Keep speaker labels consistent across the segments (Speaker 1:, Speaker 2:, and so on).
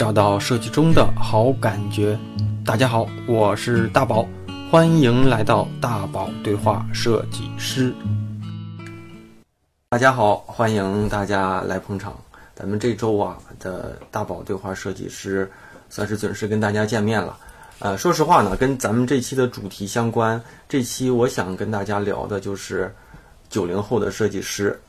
Speaker 1: 找到设计中的好感觉。大家好，我是大宝，欢迎来到大宝对话设计师。大家好，欢迎大家来捧场。咱们这周啊的大宝对话设计师算是准时跟大家见面了。呃，说实话呢，跟咱们这期的主题相关。这期我想跟大家聊的就是九零后的设计师。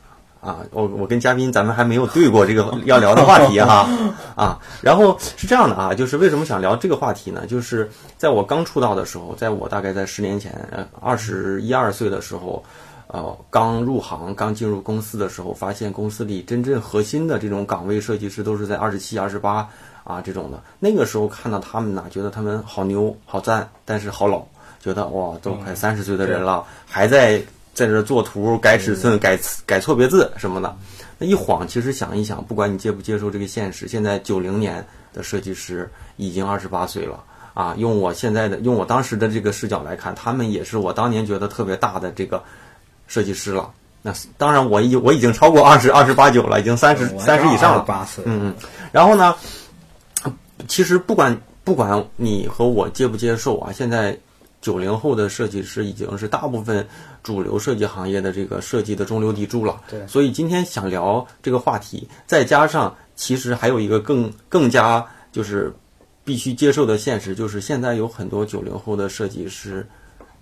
Speaker 1: 啊，我我跟嘉宾咱们还没有对过这个 要聊的话题哈啊，然后是这样的啊，就是为什么想聊这个话题呢？就是在我刚出道的时候，在我大概在十年前，二十一二岁的时候，呃，刚入行、刚进入公司的时候，发现公司里真正核心的这种岗位设计师都是在二十七、二十八啊这种的。那个时候看到他们呢，觉得他们好牛、好赞，但是好老，觉得哇，都快三十岁的人了，还在。在这做图、改尺寸、改改错别字什么的，那一晃，其实想一想，不管你接不接受这个现实，现在九零年的设计师已经二十八岁了啊！用我现在的、用我当时的这个视角来看，他们也是我当年觉得特别大的这个设计师了。那当然，我已我已经超过二十二十八九了，已经三十三十以上了。
Speaker 2: 八岁。
Speaker 1: 嗯嗯。然后呢，其实不管不管你和我接不接受啊，现在。九零后的设计师已经是大部分主流设计行业的这个设计的中流砥柱了。
Speaker 2: 对，
Speaker 1: 所以今天想聊这个话题，再加上其实还有一个更更加就是必须接受的现实，就是现在有很多九零后的设计师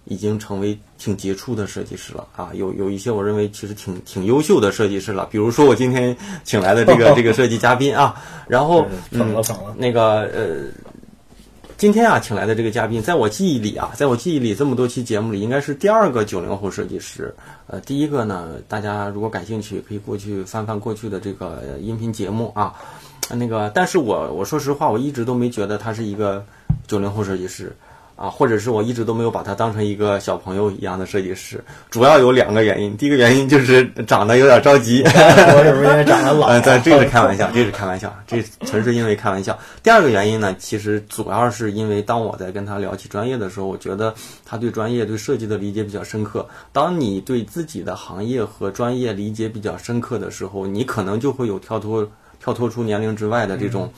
Speaker 1: 已经成为挺杰出的设计师了啊，有有一些我认为其实挺挺优秀的设计师了，比如说我今天请来的这个 这个设计嘉宾啊，然后
Speaker 2: 嗯，
Speaker 1: 那个呃。今天啊，请来的这个嘉宾，在我记忆里啊，在我记忆里这么多期节目里，应该是第二个九零后设计师。呃，第一个呢，大家如果感兴趣，可以过去翻翻过去的这个音频节目啊。那个，但是我我说实话，我一直都没觉得他是一个九零后设计师。啊，或者是我一直都没有把他当成一个小朋友一样的设计师，主要有两个原因。第一个原因就是长得有点着急，
Speaker 2: 我是不是因为长得老？
Speaker 1: 呃，这是开玩笑，这是开玩笑，这纯是因为开玩笑。第二个原因呢，其实主要是因为当我在跟他聊起专业的时候，我觉得他对专业、对设计的理解比较深刻。当你对自己的行业和专业理解比较深刻的时候，你可能就会有跳脱、跳脱出年龄之外的这种、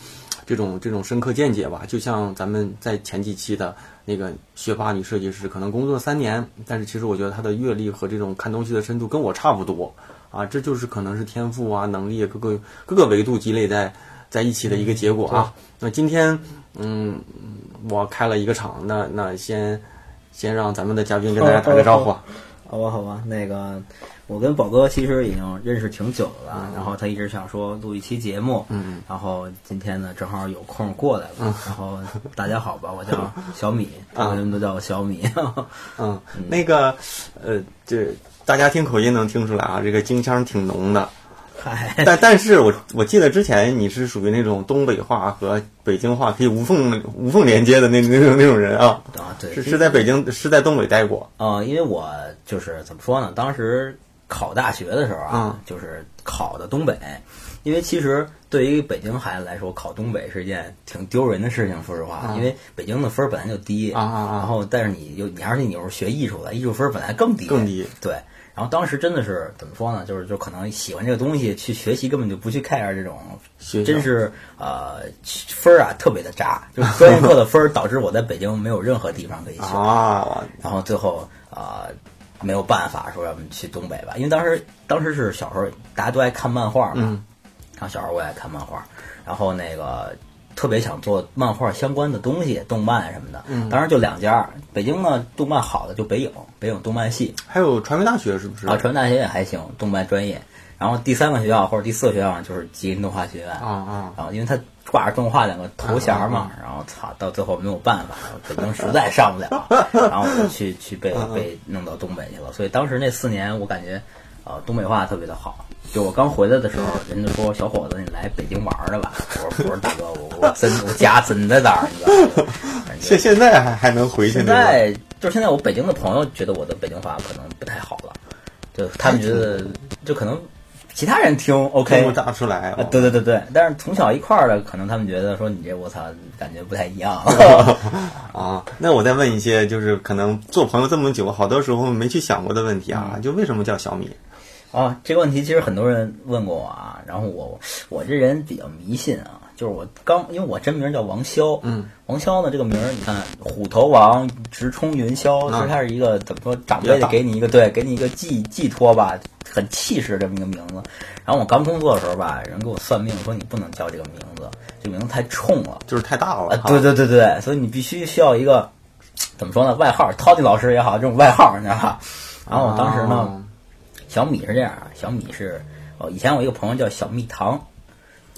Speaker 1: 这种、这种深刻见解吧。就像咱们在前几期的。那个学霸女设计师可能工作三年，但是其实我觉得她的阅历和这种看东西的深度跟我差不多啊，这就是可能是天赋啊、能力各个各个维度积累在在一起的一个结果啊。那今天嗯，我开了一个场，那那先先让咱们的嘉宾跟大家打个招呼。
Speaker 2: 好吧，好吧，那个。我跟宝哥其实已经认识挺久了，然后他一直想说录一期节目，
Speaker 1: 嗯，
Speaker 2: 然后今天呢正好有空过来了，然后大家好吧，我叫小米，人们都叫我小米，
Speaker 1: 嗯，那个呃，这大家听口音能听出来啊，这个京腔挺浓的。但但是我我记得之前你是属于那种东北话和北京话可以无缝无缝连接的那那种那种人啊
Speaker 2: 啊对
Speaker 1: 是是在北京是在东北待过。
Speaker 2: 啊因为我就是怎么说呢当时考大学的时候啊就是考的东北因为其实对于北京孩子来说考东北是一件挺丢人的事情说实话因为北京的分本来就低
Speaker 1: 啊啊
Speaker 2: 然后但是你又你而且你又是学艺术的艺术分本来
Speaker 1: 更
Speaker 2: 低
Speaker 1: 更低
Speaker 2: 对。然后当时真的是怎么说呢？就是就可能喜欢这个东西去学习，根本就不去 care 这种，真是呃分儿啊特别的渣，就是专业课的分儿导致我在北京没有任何地方可以去
Speaker 1: 啊。
Speaker 2: 然后最后啊没有办法说去东北吧，因为当时当时是小时候大家都爱看漫画嘛，然后小时候我也爱看漫画，然后那个。特别想做漫画相关的东西，动漫什么的。
Speaker 1: 嗯，
Speaker 2: 当然就两家。北京呢，动漫好的就北影，北影动漫系。
Speaker 1: 还有传媒大学是不是？
Speaker 2: 啊，传媒大学也还行，动漫专业。然后第三个学校或者第四个学校就是吉林动画学院。
Speaker 1: 啊啊。
Speaker 2: 然后因为它挂着动画两个头衔嘛，然后操，到最后没有办法，北京实在上不了，然后我就去去被被弄到东北去了。所以当时那四年，我感觉，呃，东北话特别的好。就我刚回来的时候，人家说小伙子，你来北京玩了吧。我说我说大哥，我我真我家真在哪儿？你知道吗？
Speaker 1: 现现在还还能回去？
Speaker 2: 现在就是现在，我北京的朋友觉得我的北京话可能不太好了，就他们觉得就可能其他人听 OK
Speaker 1: 听不大出来。
Speaker 2: 对对对对，但是从小一块儿的，可能他们觉得说你这我操，感觉不太一样。
Speaker 1: 啊，那我再问一些，就是可能做朋友这么久，好多时候没去想过的问题啊，就为什么叫小米？
Speaker 2: 啊，这个问题其实很多人问过我啊，然后我我这人比较迷信啊，就是我刚，因为我真名叫王骁，
Speaker 1: 嗯，
Speaker 2: 王骁呢这个名儿，你看虎头王直冲云霄，
Speaker 1: 啊
Speaker 2: 其实它是一个怎么说，长辈给你一个对，给你一个寄寄托吧，很气势这么一个名字。然后我刚工作的时候吧，人给我算命说你不能叫这个名字，这个名字太冲了。
Speaker 1: 就是太大了
Speaker 2: 啊，，对对对对，所以你必须需要一个怎么说呢？外号，Toddy 老师也好，这种外号，你知道吧？然后我当时呢，
Speaker 1: 啊
Speaker 2: 小米是这样啊，小米是哦，以前我一个朋友叫小蜜糖，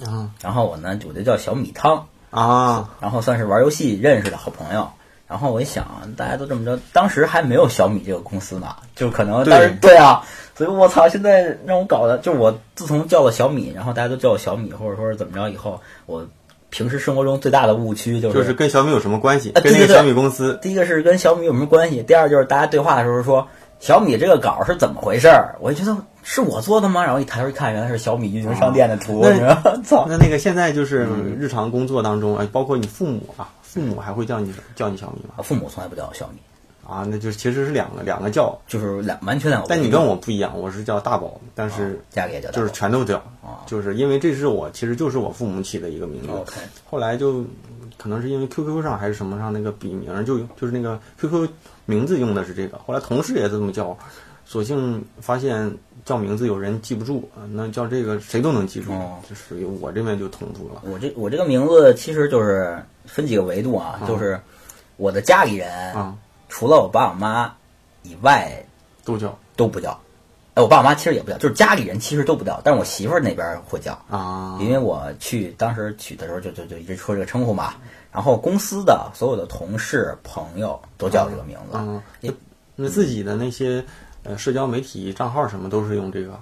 Speaker 1: 啊
Speaker 2: 然后我呢我就叫小米汤，
Speaker 1: 啊，
Speaker 2: 然后算是玩游戏认识的好朋友。然后我一想，大家都这么着，当时还没有小米这个公司呢，就可能当时对啊，所以我操，现在让我搞的，就我自从叫了小米，然后大家都叫我小米，或者说是怎么着以后，我平时生活中最大的误区就是
Speaker 1: 就是跟小米有什么关系？
Speaker 2: 啊对对对
Speaker 1: 跟那个小米公司
Speaker 2: 第一个是跟小米有什么关系，第二就是大家对话的时候说小米这个稿是怎么回事儿，我就觉得是我做的吗？然后一抬头一看，原来是小米运营商店的图？操！
Speaker 1: 那那个现在就是
Speaker 2: 嗯
Speaker 1: 日常工作当中，哎，包括你父母啊，父母还会叫你叫你小米吗？
Speaker 2: 父母从来不叫我小米，
Speaker 1: 啊，那就是其实是两个两个叫，
Speaker 2: 就是两完全两个。
Speaker 1: 但你跟我不一样，我是叫大宝，但是
Speaker 2: 家里也叫大
Speaker 1: 就是全都叫
Speaker 2: 啊，
Speaker 1: 就是因为这是我其实就是我父母起的一个名字后来就可能是因为 QQ 上还是什么上那个笔名就就是那个 QQ 名字用的是这个，后来同事也这么叫，索性发现叫名字有人记不住啊，那叫这个谁都能记住
Speaker 2: 哦，
Speaker 1: 就属于我这边就统住了。
Speaker 2: 我这我这个名字其实就是分几个维度啊，就是我的家里人，
Speaker 1: 啊，
Speaker 2: 除了我爸我妈以外
Speaker 1: 都叫。
Speaker 2: 都不叫。哎，我爸我妈其实也不叫，就是家里人其实都不叫，但是我媳妇儿那边会叫。
Speaker 1: 啊，
Speaker 2: 因为我去当时取的时候就就就一直说这个称呼嘛，然后公司的所有的同事朋友都叫这个名字，
Speaker 1: 嗯，
Speaker 2: 也
Speaker 1: 那自己的那些呃社交媒体账号什么都是用这个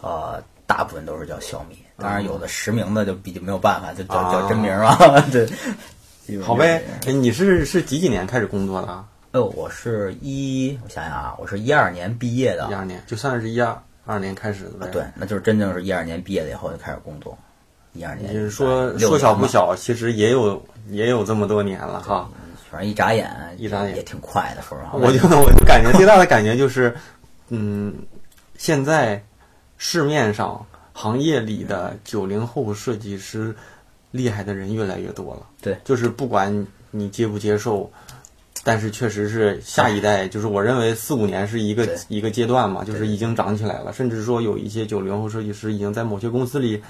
Speaker 2: 呃，大部分都是叫小米，当然有的实名的就比较没有办法，就叫
Speaker 1: 啊
Speaker 2: 叫真名嘛，对，
Speaker 1: 好呗。哎，你是是几几年开始工作的啊？
Speaker 2: 哎呦，我是一，我想想啊，我是一二年毕业的
Speaker 1: 一，二年，就算是一二二年开始的呗。
Speaker 2: 对，那就是真正是一二年毕业了以后就开始工作，一二年
Speaker 1: 也就是说说小，不小，其实也有也有这么多年了哈。
Speaker 2: 反正一眨眼，
Speaker 1: 一眨眼
Speaker 2: 也挺快的，说实话。
Speaker 1: 我就我就感觉最大的感觉就是，嗯，现在市面上行业里的九零后设计师厉害的人越来越多了。
Speaker 2: 对，
Speaker 1: 就是不管你接不接受。但是确实是下一代，就是我认为四五年是一个一个阶段嘛，就是已经长起来了，甚至说有一些九零后设计师已经在某些公司里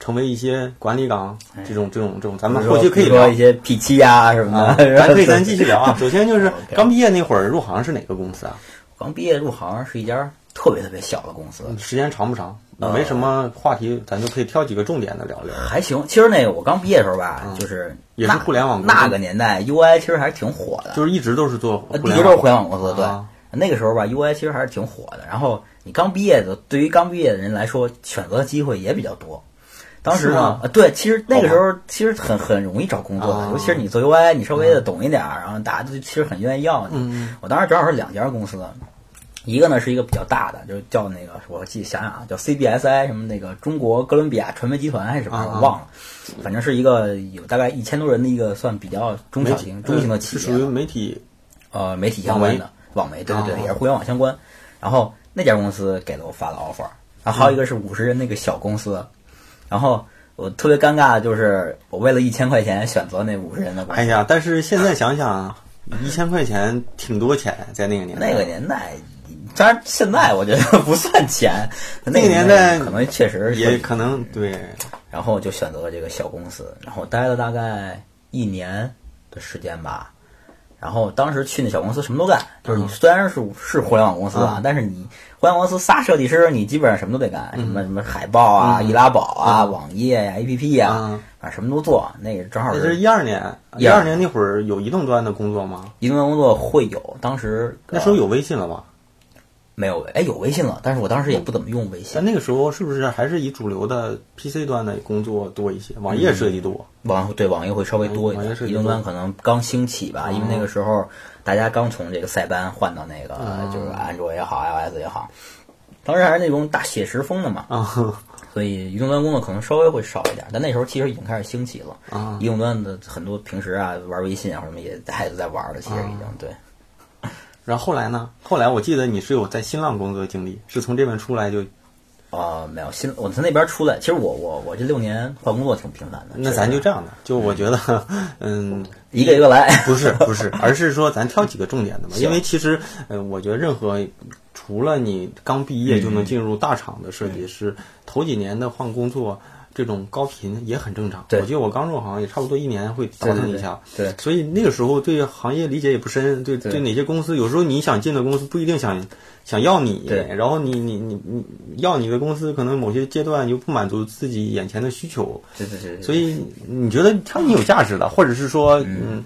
Speaker 1: 成为一些管理岗，这种这种这种，咱们后期可以聊
Speaker 2: 一。些 P 七呀什么
Speaker 1: 啊，
Speaker 2: 的，
Speaker 1: 咱 可以咱继续聊啊。首先就是刚毕业那会儿入行是哪个公司啊？
Speaker 2: 刚毕业入行是一家特别特别小的公司，
Speaker 1: 时间长不长？
Speaker 2: 呃
Speaker 1: 没什么话题，咱就可以挑几个重点的聊聊。
Speaker 2: 还行。其实那个我刚毕业的时候吧，就是
Speaker 1: 嗯也是互联网
Speaker 2: 那个年代，UI 其实还是挺火的，
Speaker 1: 就是一直都是做
Speaker 2: 一直都是互联网公司。对
Speaker 1: 啊，
Speaker 2: 那个时候吧，UI 其实还是挺火的。然后你刚毕业的，对于刚毕业的人来说，选择的机会也比较多。当时呢，呃对，其实那个时候其实很很容易找工作的，
Speaker 1: 啊
Speaker 2: 尤其是你做 UI，你稍微的懂一点儿，然后大家都其实很愿意要你。
Speaker 1: 嗯
Speaker 2: 我当时正好是两家公司，一个呢是一个比较大的，就是叫那个我记想想啊，叫 CBSI 什么那个中国哥伦比亚传媒集团还是什么，我忘了，反正是一个有大概一千多人的一个算比较中小型中型的企业
Speaker 1: 属于媒体
Speaker 2: 呃媒体相关的网媒，对对对，
Speaker 1: 啊
Speaker 2: 也是互联网相关。然后那家公司给了我发了 offer，然后还有一个是五十人那个小公司，然后我特别尴尬的就是我为了一千块钱选择那五十人的公司，
Speaker 1: 哎呀，但是现在想想，一千块钱挺多钱，在那个年代。
Speaker 2: 那个年代。当然，现在我觉得不算钱。那
Speaker 1: 那个年代
Speaker 2: 可能确实
Speaker 1: 也可能对，
Speaker 2: 然后就选择了这个小公司，然后待了大概一年的时间吧。然后当时去那小公司什么都干，就是你虽然是是互联网公司啊，
Speaker 1: 嗯
Speaker 2: 但是你互联网公司仨设计师，你基本上什么都得干，什么什么海报啊、易拉宝啊、
Speaker 1: 嗯
Speaker 2: 网页呀、APP 呀，啊什么都做。那个正好
Speaker 1: 那是
Speaker 2: 是
Speaker 1: 一二年，一二年那会儿有移动端的工作吗？
Speaker 2: 移动端工作会有，当时呃
Speaker 1: 那时候有微信了吧？
Speaker 2: 没有？哎，有微信了，但是我当时也不怎么用微信
Speaker 1: 但。那个时候是不是还是以主流的 PC 端的工作多一些，网页设计多？
Speaker 2: 网对网页会稍微多一点，移动端可能刚兴起吧，因为那个时候大家刚从这个塞班换到那个
Speaker 1: 嗯
Speaker 2: 就是安卓也好，iOS 也好，当时还是那种大写实风的嘛，
Speaker 1: 啊
Speaker 2: 所以移动端工作可能稍微会少一点，但那时候其实已经开始兴起了。
Speaker 1: 啊
Speaker 2: 移动端的很多平时啊玩微信啊什么也还都在玩了，其实已经对。
Speaker 1: 然后后来呢？后来我记得你是有在新浪工作经历，是从这边出来就
Speaker 2: 呃，没有新，我从那边出来，其实我我我这六年换工作挺频繁的。
Speaker 1: 那咱就这样的，就我觉得，嗯，
Speaker 2: 一个一个来。
Speaker 1: 不是不 是，而是说咱挑几个重点的嘛。因为其实，嗯，我觉得任何除了你刚毕业就能进入大厂的设计师，头几年的换工作。这种高频也很正常。我记得我刚入行也差不多一年会倒腾一下。
Speaker 2: 对对对
Speaker 1: 所以那个时候对行业理解也不深，对
Speaker 2: 对
Speaker 1: 对哪些公司，有时候你想进的公司不一定想想要你，
Speaker 2: 对
Speaker 1: 然后你你你你要你的公司，可能某些阶段又不满足自己眼前的需求，
Speaker 2: 对对对对。
Speaker 1: 所以你觉得它你有价值的，或者是说，嗯，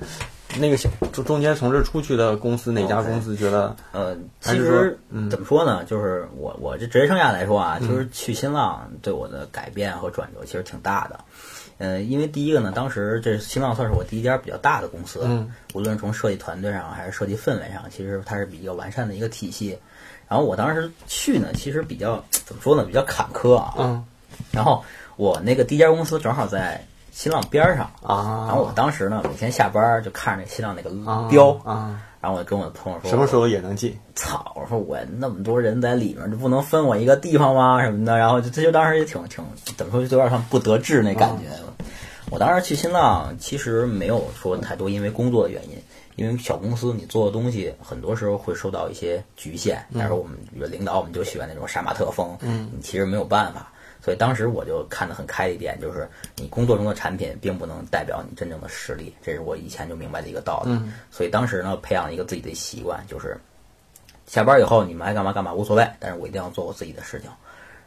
Speaker 1: 那个小中中间从这出去的公司，哪家公司觉得
Speaker 2: 呃，其实
Speaker 1: 嗯
Speaker 2: 怎么说呢？就是我我这职业生涯来说啊，就是去新浪对我的改变和转折其实挺大的。呃，因为第一个呢，当时这新浪算是我第一家比较大的公司，
Speaker 1: 嗯
Speaker 2: 无论从设计团队上还是设计氛围上，其实它是比较完善的一个体系。然后我当时去呢，其实比较怎么说呢，比较坎坷啊。
Speaker 1: 嗯
Speaker 2: 然后我那个第一家公司正好在新浪边儿上，
Speaker 1: 啊？
Speaker 2: 然后我当时呢，每天下班儿就看着那新浪那个
Speaker 1: 啊
Speaker 2: 标，
Speaker 1: 啊，
Speaker 2: 然后我就跟我的朋友说，
Speaker 1: 什么时候也能进？
Speaker 2: 操！我说我那么多人在里面，就不能分我一个地方吗？什么的，然后就他就当时也挺挺怎么说，就有点像不得志那感觉。我当时去新浪，其实没有说太多因为工作的原因，因为小公司你做的东西很多时候会受到一些局限。但是我们领导，我们就喜欢那种杀马特风，
Speaker 1: 嗯，
Speaker 2: 你其实没有办法。所以当时我就看得很开一点，就是你工作中的产品并不能代表你真正的实力，这是我以前就明白的一个道理。
Speaker 1: 嗯
Speaker 2: 所以当时呢，培养了一个自己的习惯，就是下班以后你们爱干嘛干嘛无所谓，但是我一定要做我自己的事情。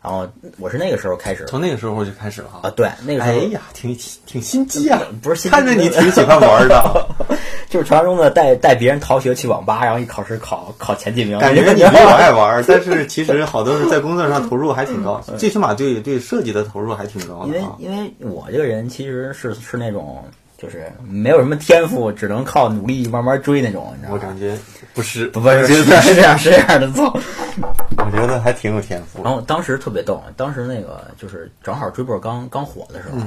Speaker 2: 然后我是那个时候开始
Speaker 1: 从那个时候就开始了哈。
Speaker 2: 啊，对，那个时候、
Speaker 1: 哎呀，挺挺心机啊！
Speaker 2: 不是心机
Speaker 1: 看着你挺喜欢玩的，
Speaker 2: 就是传说中的带带别人逃学去网吧，然后一考试考考前几名，
Speaker 1: 感觉你比我爱玩，但是其实好多是在工作上投入还挺高，最起码对对设计的投入还挺高的
Speaker 2: 因为。因为我这个人其实是是那种就是没有什么天赋，只能靠努力慢慢追那种，你知道吗？
Speaker 1: 我感觉不是，
Speaker 2: 不是是这样是这样的做。
Speaker 1: 我觉得还挺有天赋。
Speaker 2: 然后当时特别逗，当时那个就是正好追波刚刚火的时候，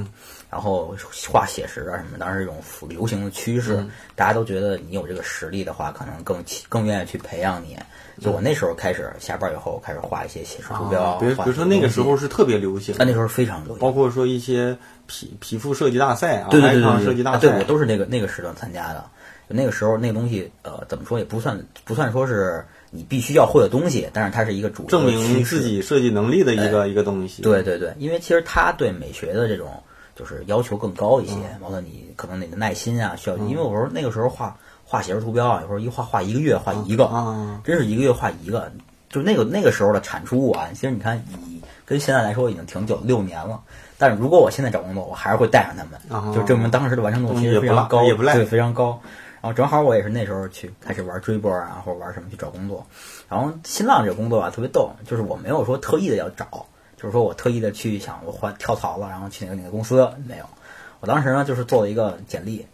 Speaker 2: 然后画写实啊什么，当时这种流行的趋势，大家都觉得你有这个实力的话，可能更更愿意去培养你。就我那时候开始下班以后开始画一些写实图标，
Speaker 1: 啊，比如比如说那个时候，是特别流行，
Speaker 2: 但那时候非常流行。
Speaker 1: 包括说一些皮皮肤设计大赛啊，
Speaker 2: 对对对对对，
Speaker 1: 设计大赛，
Speaker 2: 啊对我都是那个那个时段参加的。就那个时候那个东西，呃，怎么说也不算不算说是你必须要会的东西，但是它是一个主
Speaker 1: 证明自己设计能力的一个一个东西。
Speaker 2: 对对对，因为其实他对美学的这种就是要求更高一些，
Speaker 1: 嗯
Speaker 2: 包括你可能你的耐心啊，需要，因为我说那个时候画画写实图标啊，有时候一画画一个月画一个，
Speaker 1: 啊，
Speaker 2: 真是一个月画一个，就那个那个时候的产出物啊，其实你看以跟现在来说已经挺久，六年了。但是如果我现在找工作，我还是会带上他们，
Speaker 1: 啊
Speaker 2: 就证明当时的完成度其实非常高，
Speaker 1: 也不赖
Speaker 2: 对，非常高。然后正好我也是那时候去开始玩追波啊，或者玩什么去找工作。然后新浪这个工作啊特别逗，就是我没有说特意的要找，就是说我特意的去想我换跳槽了，然后去哪个哪个公司没有。我当时呢就是做了一个简历，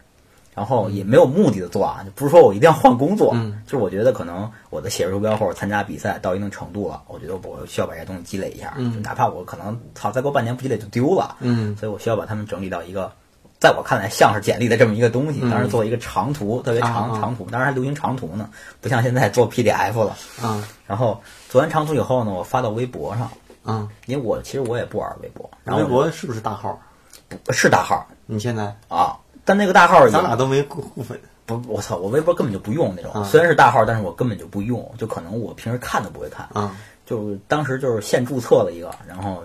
Speaker 2: 然后也没有目的的做啊，就不是说我一定要换工作，
Speaker 1: 嗯
Speaker 2: 就是我觉得可能我的写实图标或者参加比赛到一定程度了，我觉得我需要把这些东西积累一下，
Speaker 1: 嗯
Speaker 2: 就哪怕我可能操再过半年不积累就丢了，
Speaker 1: 嗯
Speaker 2: 所以我需要把它们整理到一个。在我看来，像是简历的这么一个东西，
Speaker 1: 嗯
Speaker 2: 当时做一个长图，特别长长图，当然还流行长图呢，不像现在做 PDF 了。
Speaker 1: 啊
Speaker 2: 然后做完长图以后呢，我发到微博上，
Speaker 1: 啊！
Speaker 2: 因为我其实我也不玩微博，然后
Speaker 1: 微博是不是大号？
Speaker 2: 不是大号。
Speaker 1: 你现在？
Speaker 2: 啊，但那个大号也
Speaker 1: 咱俩都没互互粉。
Speaker 2: 不，我操，我微博根本就不用那种，
Speaker 1: 啊。
Speaker 2: 虽然是大号，但是我根本就不用，就可能我平时看都不会看，
Speaker 1: 啊。
Speaker 2: 就当时就是现注册了一个，然后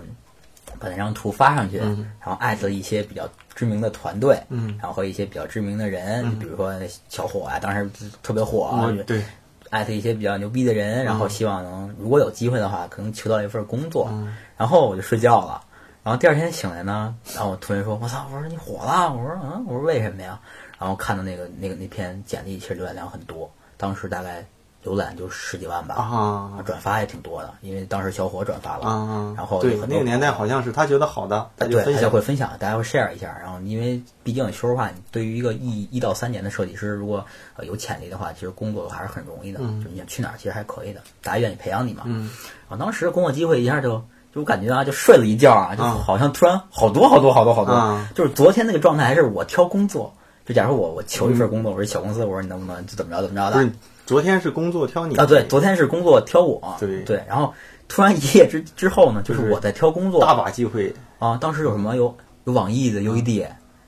Speaker 2: 把那张图发上去，
Speaker 1: 嗯。
Speaker 2: 然后艾特一些比较知名的团队，
Speaker 1: 嗯。
Speaker 2: 然后和一些比较知名的人，比如说小火啊，当时特别火啊，
Speaker 1: 我对
Speaker 2: 艾特一些比较牛逼的人，然后希望能如果有机会的话，可能求到一份工作。
Speaker 1: 嗯
Speaker 2: 然后我就睡觉了，然后第二天醒来呢，然后我突然说：“我操！”我说你火了。我说：“嗯，我说为什么呀？”然后看到那个那个那篇简历，其实浏览量很多，当时大概浏览就十几万吧，
Speaker 1: 啊
Speaker 2: 转发也挺多的，因为当时小伙转发了，
Speaker 1: 啊！
Speaker 2: 然后
Speaker 1: 对那个年代好像是他觉得好的，他就分享
Speaker 2: 会分享，大家会 share 一下。然后，因为毕竟说实话，你对于一个一一到三年的设计师，如果呃有潜力的话，其实工作还是很容易的。
Speaker 1: 嗯
Speaker 2: 就你想去哪儿，其实还可以的，大家愿意培养你嘛。
Speaker 1: 嗯
Speaker 2: 啊，当时工作机会一下就就我感觉啊，就睡了一觉啊，就
Speaker 1: 啊
Speaker 2: 好像突然好多好多好多好多，
Speaker 1: 啊
Speaker 2: 就是昨天那个状态还是我挑工作。就假如我我求一份工作，我说小公司，我说你能不能就怎么着怎么着的
Speaker 1: 昨天是工作挑你
Speaker 2: 啊？对，昨天是工作挑我，
Speaker 1: 对。
Speaker 2: 对，然后突然一夜之之后呢，就是我在挑工作。
Speaker 1: 大把机会，
Speaker 2: 啊，当时有什么？有有网易的 UED，、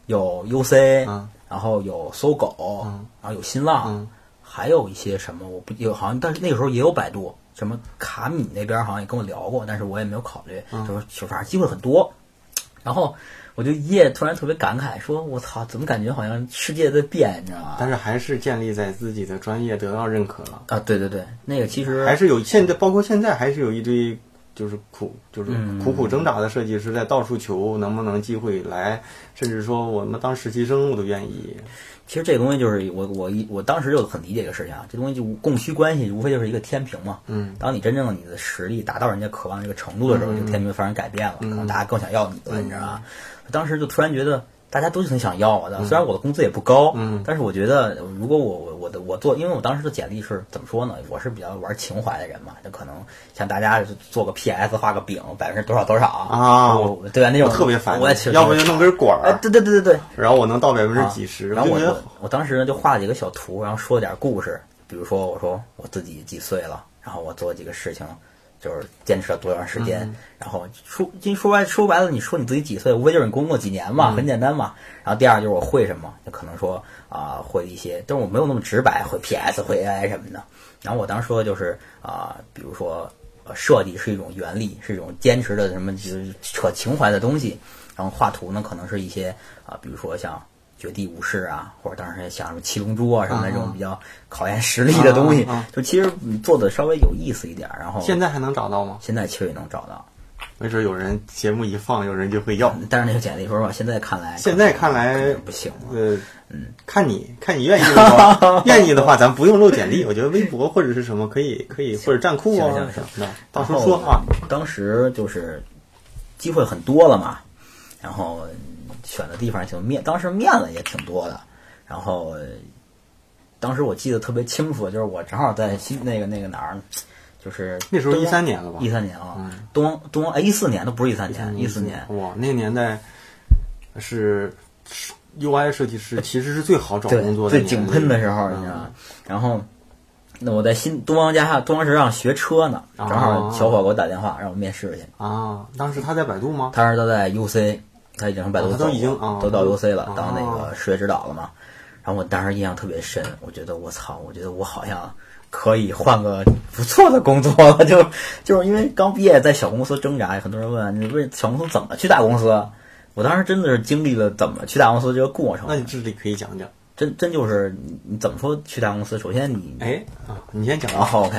Speaker 2: 有 UC，、
Speaker 1: 嗯。
Speaker 2: 然后有搜狗，
Speaker 1: 嗯。
Speaker 2: 然后有新浪，
Speaker 1: 嗯。
Speaker 2: 还有一些什么我不有好像，但是那个时候也有百度，什么卡米那边好像也跟我聊过，但是我也没有考虑，
Speaker 1: 嗯。
Speaker 2: 就是就反正机会很多。然后我就一夜突然特别感慨，说我操，怎么感觉好像世界在变，你知道吗？
Speaker 1: 但是还是建立在自己的专业得到认可了，
Speaker 2: 啊，对对对，那个其实
Speaker 1: 还是有现在包括现在还是有一堆就是苦就是
Speaker 2: 嗯
Speaker 1: 苦苦挣扎的设计师在到处求能不能机会来，甚至说我们当实习生我都愿意。
Speaker 2: 其实这东西就是我我一我当时就很理解这个事情啊，这东西就供需关系无非就是一个天平嘛。
Speaker 1: 嗯，
Speaker 2: 当你真正的你的实力达到人家渴望这个程度的时候，
Speaker 1: 嗯
Speaker 2: 这个天平就发生改变了，可能大家更想要你了，
Speaker 1: 嗯
Speaker 2: 你知道吧？当时就突然觉得大家都很想要我的，虽然我的工资也不高，
Speaker 1: 嗯
Speaker 2: 但是我觉得如果我我我的我做，因为我当时的简历是怎么说呢？我是比较玩情怀的人嘛，就可能像大家做个 PS 画个饼，百分之多少多少
Speaker 1: 啊
Speaker 2: 我对吧？那种
Speaker 1: 特别烦
Speaker 2: 我也
Speaker 1: 要不就弄根管
Speaker 2: 哎，
Speaker 1: 儿，
Speaker 2: 对对对对对，
Speaker 1: 然后我能到百分之几十，
Speaker 2: 然后我
Speaker 1: 就
Speaker 2: 我我当时呢就画了几个小图，然后说了点故事，比如说我说我自己几岁了，然后我做几个事情，就是坚持了多长时间，
Speaker 1: 嗯
Speaker 2: 然后说就说白说白了，你说你自己几岁，无非就是你工作几年
Speaker 1: 嗯
Speaker 2: 嘛，很简单嘛。然后第二就是我会什么，就可能说啊、会一些，但是我没有那么直白，会 PS 会 AI 什么的。然后我当时说的就是啊、比如说。呃设计是一种原理，是一种坚持的什么就是扯情怀的东西。然后画图呢，可能是一些啊、比如说像绝地武士啊，或者当时想什么七龙珠啊什么的
Speaker 1: 啊
Speaker 2: 这种比较考验实力的东西，
Speaker 1: 啊啊
Speaker 2: 就其实嗯做的稍微有意思一点儿。然后
Speaker 1: 现在还能找到吗？
Speaker 2: 现在其实也能找到，
Speaker 1: 没准有人节目一放，有人就会要。
Speaker 2: 但是那个简历说实话，现在看来
Speaker 1: 现在看来
Speaker 2: 不行了。
Speaker 1: 呃，看你看你愿意的话，愿意的话，咱不用露简历，我觉得微博或者是什么可以可以，或者站酷啊什么的，到时候说啊。
Speaker 2: 当时就是机会很多了嘛，然后选的地方就面，当时面了也挺多的，然后当时我记得特别清楚，就是我正好在新那个那个哪儿，就是
Speaker 1: 那时候一三年了吧？
Speaker 2: 一三年了，
Speaker 1: 嗯
Speaker 2: 东东方哎一四年都不是一三年，一四年。
Speaker 1: 哇，那个年代是 UI 设计师其实是最好找工作的
Speaker 2: 最井喷的时候，
Speaker 1: 嗯
Speaker 2: 你知道吗？然后，那我在新东方家东方时尚学车呢，
Speaker 1: 哦
Speaker 2: 正好小伙给我打电话让我面试去。
Speaker 1: 啊，当时他在百度吗？
Speaker 2: 他是他在 UC，他已经从百度
Speaker 1: 都已经啊
Speaker 2: 都到 UC 了
Speaker 1: 啊，
Speaker 2: 当那个视觉指导了嘛。然后我当时印象特别深，我觉得我操，我觉得我好像可以换个不错的工作了，就就是因为刚毕业在小公司挣扎，很多人问你为小公司怎么去大公司。我当时真的是经历了怎么去大公司这个过程
Speaker 1: 那，你这里可以讲讲。
Speaker 2: 真真就是你你怎么说去大公司？首先你
Speaker 1: 哎啊，你先讲啊。
Speaker 2: 然后 OK，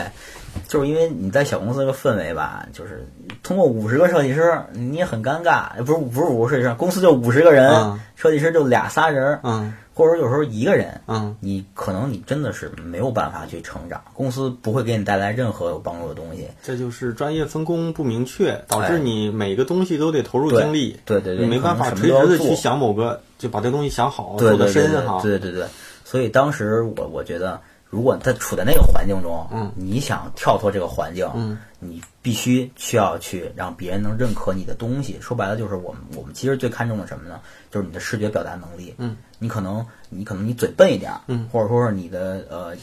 Speaker 2: 就是因为你在小公司这个氛围吧，就是通过五十个设计师，你也很尴尬。不是不是五十个设计师，公司就五十个人，
Speaker 1: 嗯
Speaker 2: 设计师就俩仨人，
Speaker 1: 嗯
Speaker 2: 或者说有时候一个人，
Speaker 1: 嗯
Speaker 2: 你可能你真的是没有办法去成长，公司不会给你带来任何有帮助的东西。
Speaker 1: 这就是专业分工不明确，导
Speaker 2: 哎
Speaker 1: 致你每个东西都得投入精力。
Speaker 2: 对对对，
Speaker 1: 你没办法垂直的去想某个，就把这东西想好，
Speaker 2: 对
Speaker 1: 做得
Speaker 2: 对对对
Speaker 1: 深哈。
Speaker 2: 对对对，所以当时我我觉得，如果在处在那个环境中，
Speaker 1: 嗯
Speaker 2: 你想跳脱这个环境，
Speaker 1: 嗯，
Speaker 2: 你必须需要去让别人能认可你的东西。说白了，就是我们我们其实最看重的什么呢？就是你的视觉表达能力。
Speaker 1: 嗯，
Speaker 2: 你可能你可能你嘴笨一点，
Speaker 1: 嗯，
Speaker 2: 或者说是你的呃。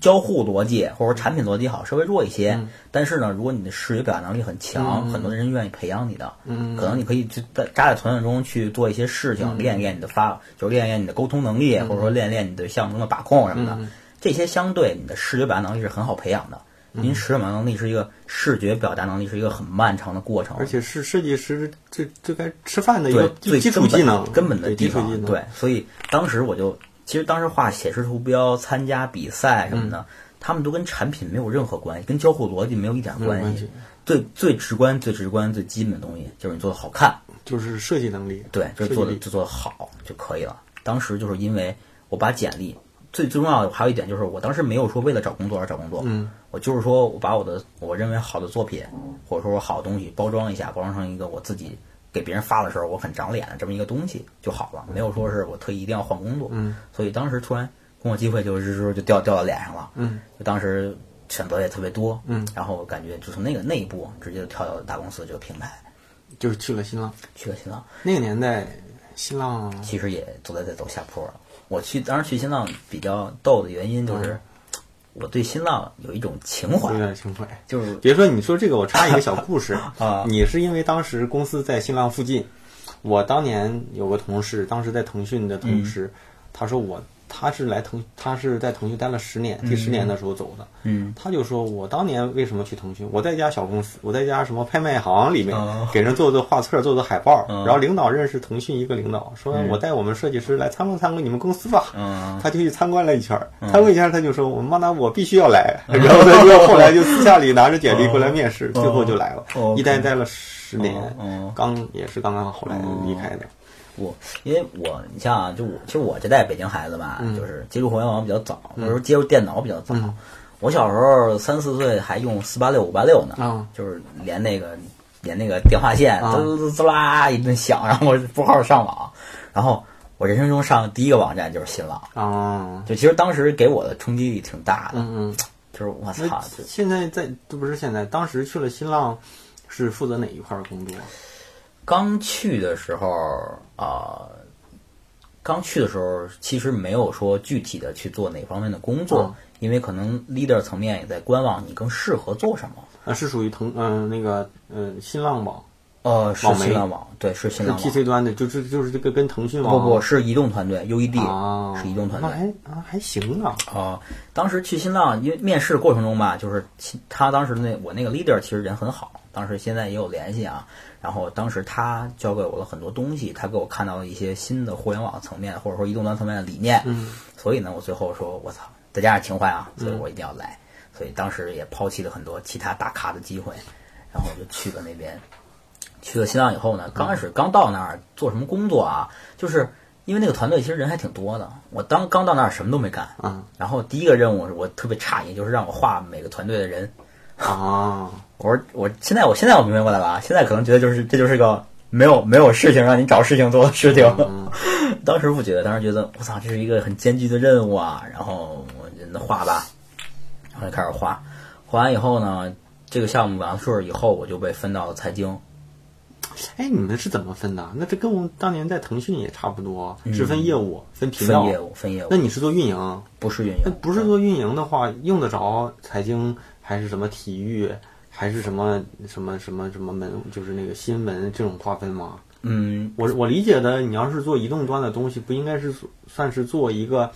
Speaker 2: 交互逻辑或者说产品逻辑好，稍微弱一些，
Speaker 1: 嗯
Speaker 2: 但是呢，如果你的视觉表达能力很强，
Speaker 1: 嗯
Speaker 2: 很多的人愿意培养你的，
Speaker 1: 嗯
Speaker 2: 可能你可以去在扎在团队中去做一些事情，练一练你的发，就是练一练你的沟通能力，或者说练一练你的项目中的把控什么的。
Speaker 1: 嗯
Speaker 2: 这些相对你的视觉表达能力是很好培养的。因为视觉表达能力是一个视觉表达能力是一个很漫长的过程，
Speaker 1: 而且是设计师最最该吃饭的一个
Speaker 2: 最
Speaker 1: 基础技能，
Speaker 2: 根本的地方。
Speaker 1: 基础技能。
Speaker 2: 对，所以当时我就其实当时画写实图标、参加比赛什么的，他们都跟产品没有任何关系，跟交互逻辑没有一点关系。最最直观、最直观、最基本的东西就是你做的好看。
Speaker 1: 就是设计能力。
Speaker 2: 对，就做的就做的好就可以了。当时就是因为我把简历最最重要的还有一点就是，我当时没有说为了找工作而找工作，
Speaker 1: 嗯，
Speaker 2: 我就是说我把我的我认为好的作品或者说我好的东西包装一下，包装成一个我自己给别人发的时候我很长脸的这么一个东西就好了，没有说是我特意一定要换工作。
Speaker 1: 嗯，
Speaker 2: 所以当时突然工作机会就是说就掉掉到脸上了。
Speaker 1: 嗯，
Speaker 2: 就当时选择也特别多。
Speaker 1: 嗯，
Speaker 2: 然后我感觉就从那个那一步直接就跳到大公司这个平台，
Speaker 1: 就是去了新浪。
Speaker 2: 去了新浪。
Speaker 1: 那个年代，新浪
Speaker 2: 其实也走在在走下坡了。我去当时去新浪比较逗的原因就是，我对新浪有一种情怀
Speaker 1: 有，点情怀。
Speaker 2: 就是
Speaker 1: 别说你说这个，我插一个小故事
Speaker 2: 啊
Speaker 1: 你是因为当时公司在新浪附近，我当年有个同事，当时在腾讯的同事，他说我他是来腾，他是在腾讯待了十年，第十年的时候走的。
Speaker 2: 嗯。
Speaker 1: 他就说我当年为什么去腾讯？我在一家小公司，我在一家什么拍卖行里面
Speaker 2: 哦。
Speaker 1: 给人做做画册、做做海报，
Speaker 2: 嗯
Speaker 1: 然后领导认识腾讯一个领导，说我带我们设计师来参观参观你们公司吧。
Speaker 2: 嗯。
Speaker 1: 他就去参观了一圈儿，参观一圈儿他就说：“我妈那，我必须要来。”然后他就后来就私下里拿着简历过来面试，最后就来了。
Speaker 2: 哦，
Speaker 1: 一待待了十年
Speaker 2: 哦，
Speaker 1: 刚也是刚刚后来离开的。
Speaker 2: 我因为我你像啊，就我其实我这代北京孩子吧，
Speaker 1: 嗯
Speaker 2: 就是接触互联网比较早，或者说接触电脑比较早。我小时候三四岁还用四八六、五八六呢，
Speaker 1: 啊
Speaker 2: 就是连那个连那个电话线
Speaker 1: 啊
Speaker 2: 滋滋滋啦一顿响，然后我拨号上网，然后我人生中上的第一个网站就是新浪。
Speaker 1: 啊，
Speaker 2: 就其实当时给我的冲击力挺大的，
Speaker 1: 嗯嗯。
Speaker 2: 就是我操
Speaker 1: 现在在都不是现在，当时去了新浪，是负责哪一块儿工作？
Speaker 2: 刚去的时候啊、刚去的时候其实没有说具体的去做哪方面的工作，
Speaker 1: 嗯
Speaker 2: 因为可能 leader 层面也在观望你更适合做什么。
Speaker 1: 啊，是属于腾嗯、那个嗯、新浪网，
Speaker 2: 呃，是新浪网，对，是新浪网。
Speaker 1: PC 端的，就是就是这个跟腾讯网
Speaker 2: 不不是移动团队，UED、
Speaker 1: 啊，
Speaker 2: 是移动团队。
Speaker 1: 那还啊还行啊，
Speaker 2: 哦，当时去新浪，因为面试过程中吧，就是其他当时那我那个 leader 其实人很好，当时现在也有联系啊。然后当时他教给我了很多东西，他给我看到了一些新的互联网层面或者说移动端层面的理念。
Speaker 1: 嗯
Speaker 2: 所以呢，我最后说，我操，再加上情怀啊，所以我一定要来。所以当时也抛弃了很多其他大咖的机会，然后我就去了那边。去了新浪以后呢，刚开始刚到那儿做什么工作啊？就是因为那个团队其实人还挺多的，我当刚到那儿什么都没干。
Speaker 1: 嗯
Speaker 2: 然后第一个任务是我特别诧异，就是让我画每个团队的人。
Speaker 1: 啊，
Speaker 2: 我说我现在我现在我明白过来了啊，现在可能觉得就是这就是个没有没有事情让你找事情做的事情。
Speaker 1: 嗯
Speaker 2: 当时不觉得，当时觉得我操，这是一个很艰巨的任务啊。然后我就那画吧，然后就开始画。画完以后呢，这个项目完事儿以后，我就被分到了财经。
Speaker 1: 哎，你们是怎么分的？那这跟我们当年在腾讯也差不多，是分业务、分频道。
Speaker 2: 分业务，分业务
Speaker 1: 那，你是做运营？
Speaker 2: 不是运营
Speaker 1: 那
Speaker 2: 营，
Speaker 1: 不是做运营的话，用得着财经还是什么体育，还是什么什么什么什么门，就是那个新闻这种划分吗？
Speaker 2: 嗯，
Speaker 1: 我我理解的，你要是做移动端的东西，不应该是算是做一个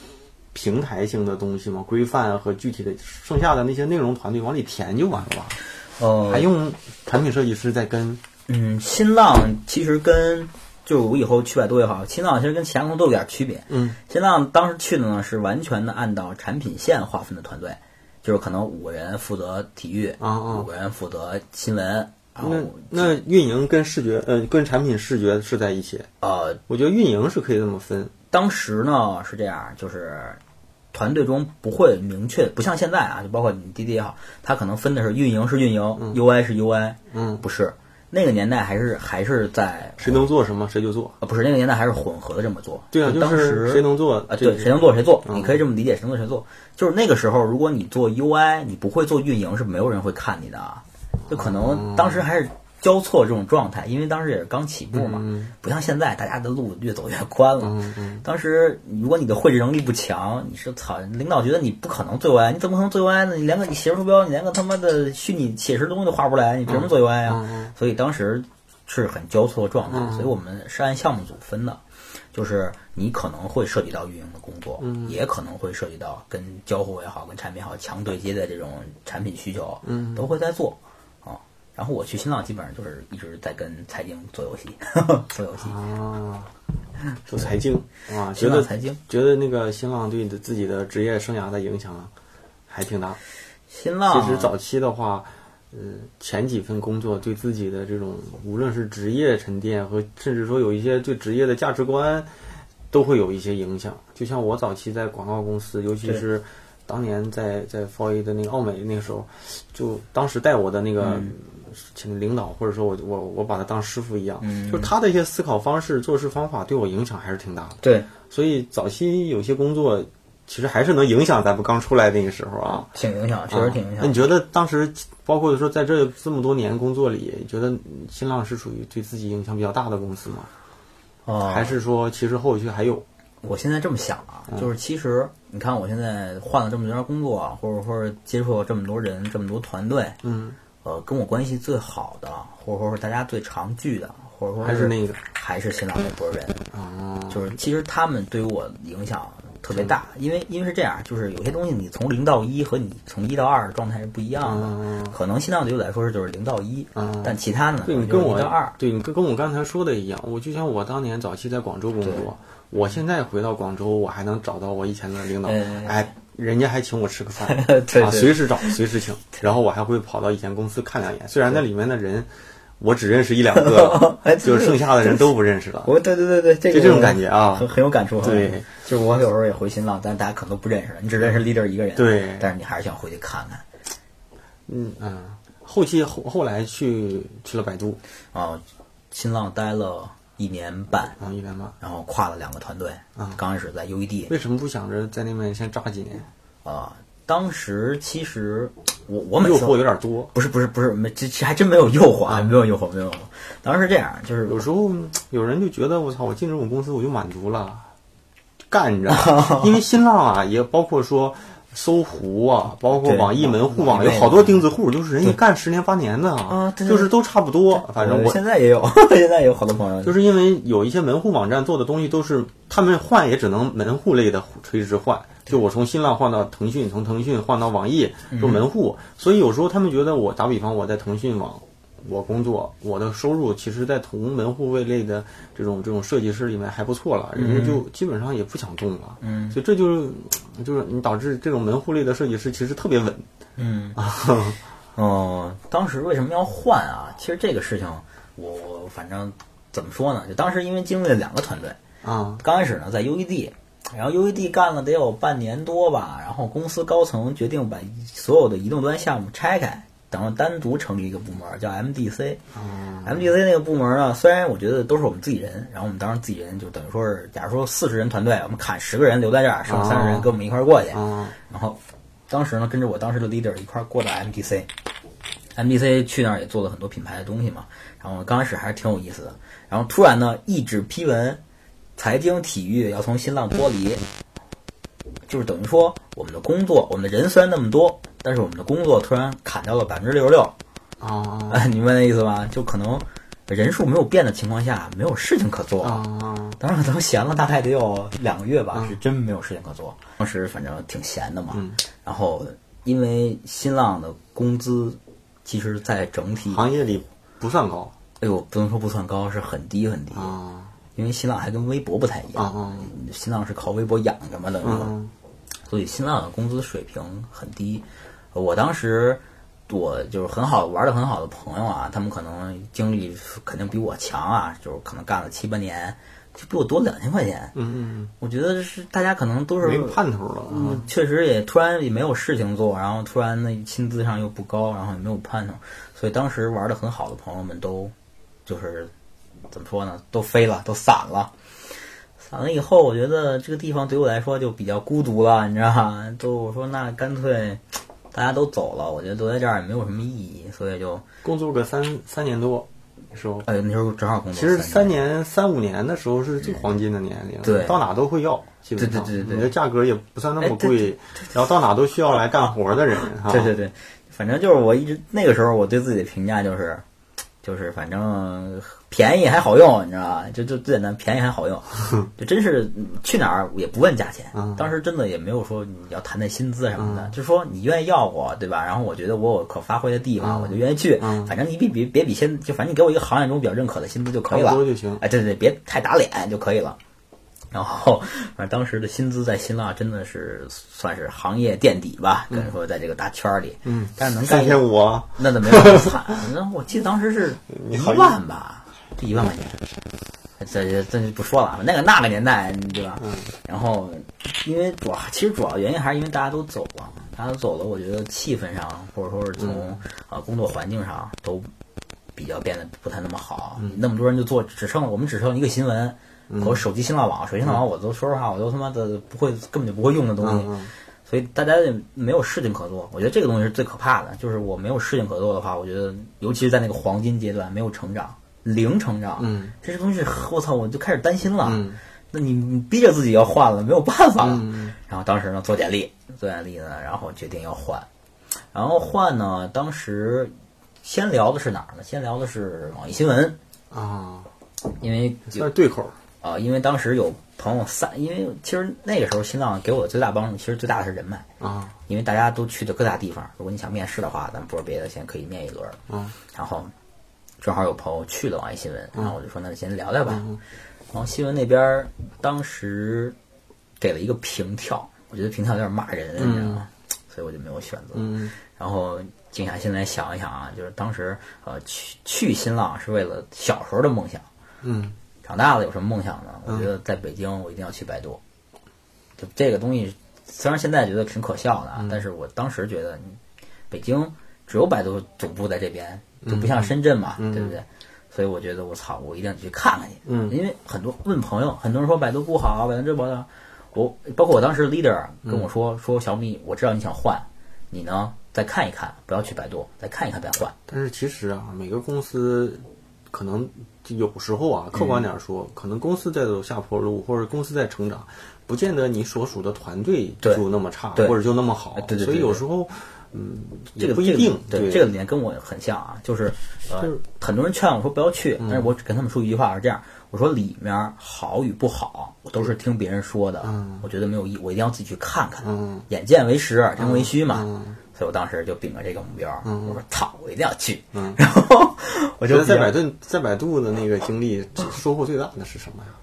Speaker 1: 平台性的东西吗？规范和具体的，剩下的那些内容团队往里填就完了吧？
Speaker 2: 呃，
Speaker 1: 还用产品设计师在跟？
Speaker 2: 嗯，新浪其实跟就是我以后去百度也好，新浪其实跟其他公司都有点区别。
Speaker 1: 嗯
Speaker 2: 新浪当时去的呢是完全的按照产品线划分的团队，就是可能五个人负责体育，
Speaker 1: 啊啊
Speaker 2: 五个人负责新闻，
Speaker 1: 那那运营跟视觉，呃，跟产品视觉是在一起。
Speaker 2: 呃，
Speaker 1: 我觉得运营是可以这么分。
Speaker 2: 当时呢是这样，就是团队中不会明确，不像现在啊，就包括你滴滴也好，它可能分的是运营是运营、u i 是 UI，
Speaker 1: 嗯，
Speaker 2: 不是那个年代还是还是在
Speaker 1: 谁能做什么谁就做。
Speaker 2: 啊不是那个年代还是混合的这么做，
Speaker 1: 对啊，
Speaker 2: 就当
Speaker 1: 就是
Speaker 2: 时
Speaker 1: 谁能做
Speaker 2: 啊，对，谁能做谁做，
Speaker 1: 嗯
Speaker 2: 你可以这么理解，谁能做谁做。就是那个时候，如果你做 UI，你不会做运营，是没有人会看你的啊。就可能当时还是交错这种状态，因为当时也是刚起步嘛，
Speaker 1: 嗯
Speaker 2: 不像现在大家的路越走越宽了。
Speaker 1: 嗯嗯
Speaker 2: 当时如果你的绘制能力不强，你是操，领导觉得你不可能最 UI，你怎么可能最 UI 呢？你连个你写图标，你连个他妈的虚拟写实东西都画不出来，你凭什么做 UI 啊？
Speaker 1: 嗯嗯
Speaker 2: 所以当时是很交错的状态，
Speaker 1: 嗯
Speaker 2: 所以我们是按项目组分的，就是你可能会涉及到运营的工作，
Speaker 1: 嗯
Speaker 2: 也可能会涉及到跟交互也好、跟产品也好强对接的这种产品需求，
Speaker 1: 嗯
Speaker 2: 都会在做啊。然后我去新浪基本上就是一直在跟财经做游戏，做游戏，
Speaker 1: 啊，做财经啊，觉得
Speaker 2: 财经。
Speaker 1: 觉得那个新浪对你的自己的职业生涯的影响还挺大。
Speaker 2: 新浪
Speaker 1: 其实早期的话，呃，前几份工作对自己的这种无论是职业沉淀和甚至说有一些对职业的价值观，都会有一些影响。就像我早期在广告公司，尤其是当年在在 f o A 的那个奥美那个时候，就当时带我的那个。
Speaker 2: 嗯
Speaker 1: 请领导，或者说我我我把他当师傅一样，
Speaker 2: 嗯
Speaker 1: 就是他的一些思考方式、做事方法对我影响还是挺大的。
Speaker 2: 对
Speaker 1: 所以早期有些工作，其实还是能影响咱们刚出来那个时候啊。
Speaker 2: 挺影响，确实挺影响。
Speaker 1: 那你觉得当时，包括说在这这么多年工作里，你觉得新浪是属于对自己影响比较大的公司吗？
Speaker 2: 哦
Speaker 1: 还是说其实后续还有？
Speaker 2: 我现在这么想啊，就是其实你看我现在换了这么多家工作，或者或者接触了这么多人、这么多团队，
Speaker 1: 嗯，
Speaker 2: 呃，跟我关系最好的，或者说是大家最常聚的，或者说
Speaker 1: 还是那个
Speaker 2: 还是新浪那波人，
Speaker 1: 哦，
Speaker 2: 就是其实他们对于我影响特别大，因为因为是这样，就是有些东西你从零到一和你从一到二状态是不一样的，
Speaker 1: 嗯
Speaker 2: 可能新浪对我来说是就是零到一，
Speaker 1: 嗯
Speaker 2: 但其他呢，
Speaker 1: 对你跟我
Speaker 2: 就是一到二，
Speaker 1: 对你跟跟我刚才说的一样，我就像我当年早期在广州工作，我现在回到广州，我还能找到我以前的领导，
Speaker 2: 哎
Speaker 1: 哎，人家还请我吃个饭，
Speaker 2: 对
Speaker 1: 啊，随时找，随时请，然后我还会跑到以前公司看两眼，虽然那里面的人我只认识一两个
Speaker 2: 哎，
Speaker 1: 就是剩下的人都不认识了，
Speaker 2: 我对对对对，这个
Speaker 1: 就这种感觉啊。
Speaker 2: 很很有感触。
Speaker 1: 对，
Speaker 2: 就是我有时候也回新浪，但是大家可能都不认识，你只认识 leader 一个人，
Speaker 1: 对。
Speaker 2: 但是你还是想回去看看。
Speaker 1: 嗯嗯，后期后后来去去了百度，
Speaker 2: 啊。新浪待了一年半，
Speaker 1: 啊，一年半，
Speaker 2: 然后跨了两个团队，
Speaker 1: 啊
Speaker 2: 刚开始在 UED，
Speaker 1: 为什么不想着在那边先扎几年？
Speaker 2: 啊，当时其实我我
Speaker 1: 诱惑有点多，
Speaker 2: 不是不是不是没这这还真没有诱惑啊，没有诱惑没有诱惑。当时是这样，就是
Speaker 1: 有时候嗯有人就觉得我操，我进这种公司我就满足了，干着。因为新浪啊，也包括说搜狐啊，包括网易门户网，有好多钉子户，就是人家干十年八年的
Speaker 2: 啊
Speaker 1: 就是都差不多。反正
Speaker 2: 呃
Speaker 1: 我
Speaker 2: 现在也有，现在也有好多朋友
Speaker 1: 就是因为有一些门户网站做的东西都是他们换也只能门户类的垂直换。就我从新浪换到腾讯，从腾讯换到网易，
Speaker 2: 嗯
Speaker 1: 就门户，所以有时候他们觉得我打比方我在腾讯网，我工作，我的收入其实，在同门户位类的这种这种设计师里面还不错了，人家就基本上也不想动了，
Speaker 2: 嗯
Speaker 1: 所以这就是就是你导致这种门户类的设计师其实特别稳，
Speaker 2: 嗯，哦，当时为什么要换啊？其实这个事情，我我反正怎么说呢？就当时因为经历了两个团队，
Speaker 1: 啊
Speaker 2: 刚开始呢在 UED，然后 UED 干了得有半年多吧，然后公司高层决定把所有的移动端项目拆开，然后单独成立一个部门叫 MDC。MDC 那个部门呢，虽然我觉得都是我们自己人，然后我们当时自己人就等于说是，假如说四十人团队，我们砍十个人留在这儿，剩三十人跟我们一块儿过去。
Speaker 1: 嗯
Speaker 2: 然后当时呢，跟着我当时的 leader 一块儿过到 MDC。MDC 去那儿也做了很多品牌的东西嘛，然后刚开始还是挺有意思的。然后突然呢，一纸批文，财经体育要从新浪剥离，就是等于说我们的工作，我们的人虽然那么多，但是我们的工作突然砍掉了百分之六十六。
Speaker 1: 啊
Speaker 2: 哎，你明白那意思吧？就可能人数没有变的情况下，没有事情可做。
Speaker 1: 啊
Speaker 2: 当时都闲了大概得有两个月吧，是真没有事情可做。当时反正挺闲的嘛，
Speaker 1: 嗯
Speaker 2: 然后因为新浪的工资，其实在整体，
Speaker 1: 行业里不算高
Speaker 2: 哎呦，不能说不算高，是很低很低。
Speaker 1: 啊
Speaker 2: 因为新浪还跟微博不太一样，新浪是靠微博养着嘛，等于所以新浪的工资水平很低。我当时我就是很好玩的很好的朋友啊，他们可能经历肯定比我强啊，就是可能干了七八年，就比我多两千块钱。
Speaker 1: 嗯嗯
Speaker 2: 我觉得是大家可能都
Speaker 1: 嗯，
Speaker 2: 是
Speaker 1: 没盼头了啊
Speaker 2: 嗯，确实也突然也没有事情做，然后突然那薪资上又不高，然后也没有盼头，所以当时玩的很好的朋友们都就是怎么说呢，都飞了，都散了。散了以后，我觉得这个地方对我来说就比较孤独了，你知道吗？就我说那干脆大家都走了，我觉得留在这儿也没有什么意义，所以就
Speaker 1: 工作个三三年多时候。
Speaker 2: 哎那时候正好工作
Speaker 1: 其实三
Speaker 2: 年，
Speaker 1: 三五年的时候是最黄金的年龄，
Speaker 2: 对
Speaker 1: 到哪都会要，基本上，
Speaker 2: 对对对对
Speaker 1: 你的价格也不算那么贵，然后到哪都需要来干活的人，哈，
Speaker 2: 对对对，反正就是我一直那个时候我对自己的评价就是，就是反正便宜还好用，你知道吧？就就最简单，便宜还好用，就真是去哪儿也不问价钱。
Speaker 1: 嗯
Speaker 2: 当时真的也没有说你要谈谈薪资什么的，就说你愿意要我，对吧？然后我觉得我有可发挥的地方，
Speaker 1: 嗯
Speaker 2: 我就愿意去。
Speaker 1: 嗯
Speaker 2: 反正你比别别比现就反正你给我一个行业中比较认可的薪资就可以了
Speaker 1: 多。就行。
Speaker 2: 哎，对对，别太打脸就可以了。然后，反正当时的薪资在新浪真的是算是行业垫底吧，可以说在这个大圈儿里，
Speaker 1: 嗯，
Speaker 2: 但是能干
Speaker 1: 三千五啊，
Speaker 2: 那怎么没有那么惨？那我记得当时是一万吧，一万块钱，这这这就不说了，那个那个年代，对吧？
Speaker 1: 嗯
Speaker 2: 然后，因为主要其实主要原因还是因为大家都走了，大家都走了，我觉得气氛上或者说是从
Speaker 1: 嗯
Speaker 2: 呃工作环境上都比较变得不太那么好。
Speaker 1: 嗯
Speaker 2: 那么多人就做，只剩我们只剩一个新闻和手机新浪网，手机新浪网我都说实话，我都他妈的不会，根本就不会用的东西。
Speaker 1: 嗯
Speaker 2: 所以大家也没有事情可做，我觉得这个东西是最可怕的。就是我没有事情可做的话，我觉得尤其是在那个黄金阶段，没有成长，零成长，
Speaker 1: 嗯
Speaker 2: 这些东西，我操，我就开始担心了。
Speaker 1: 嗯
Speaker 2: 那你你逼着自己要换了，没有办法了。
Speaker 1: 嗯
Speaker 2: 然后当时呢做简历，做简历呢，然后决定要换，然后换呢，当时先聊的是哪儿呢？先聊的是网易新闻，
Speaker 1: 啊，
Speaker 2: 因为就
Speaker 1: 是对口。
Speaker 2: 啊、因为当时有朋友散，因为其实那个时候新浪给我的最大帮助，其实最大的是人脉，
Speaker 1: 啊，
Speaker 2: 因为大家都去的各大地方，如果你想面试的话，咱不说别的，先可以面一轮。
Speaker 1: 嗯，
Speaker 2: 然后正好有朋友去了网易新闻，然后我就说那就先聊聊吧。
Speaker 1: 嗯
Speaker 2: 然后新闻那边当时给了一个平跳，我觉得平跳有点骂人，你知道吗？所以我就没有选择。
Speaker 1: 嗯
Speaker 2: 然后静下心来想一想啊，就是当时呃去去新浪是为了小时候的梦想，
Speaker 1: 嗯
Speaker 2: 长大了有什么梦想呢？我觉得在北京我一定要去百度。就这个东西，虽然现在觉得挺可笑的啊，但是我当时觉得北京只有百度总部在这边，就不像深圳嘛，对不对？所以我觉得我操，我一定要去看看去。
Speaker 1: 嗯
Speaker 2: 因为很多问朋友，很多人说百度不好，百度这不好。我包括我当时 leader 跟我说、说小米，我知道你想换，你呢再看一看，不要去百度，再看一看再换。
Speaker 1: 但是其实啊，每个公司可能就有时候啊，客观点儿说，可能公司在走下坡路，或者公司在成长，不见得你所属的团队就那么差，或者就那么好。
Speaker 2: 哎对对对
Speaker 1: 所以有时候，嗯，
Speaker 2: 这个
Speaker 1: 也不一定。
Speaker 2: 这个、对这个理念跟我很像啊，就是呃，
Speaker 1: 就是
Speaker 2: 很多人劝我说不要去，但是我只跟他们说一句话是这样，我说里面好与不好，我都是听别人说的，我觉得没有意义，我一定要自己去看看，
Speaker 1: 嗯
Speaker 2: 眼见为实，耳听为虚嘛。
Speaker 1: 嗯
Speaker 2: 所以我当时就秉着这个目标，我说操，我一定要去。
Speaker 1: 嗯
Speaker 2: 然后我就
Speaker 1: 觉得在百度在百度的那个经历，收获最大的是什么呀？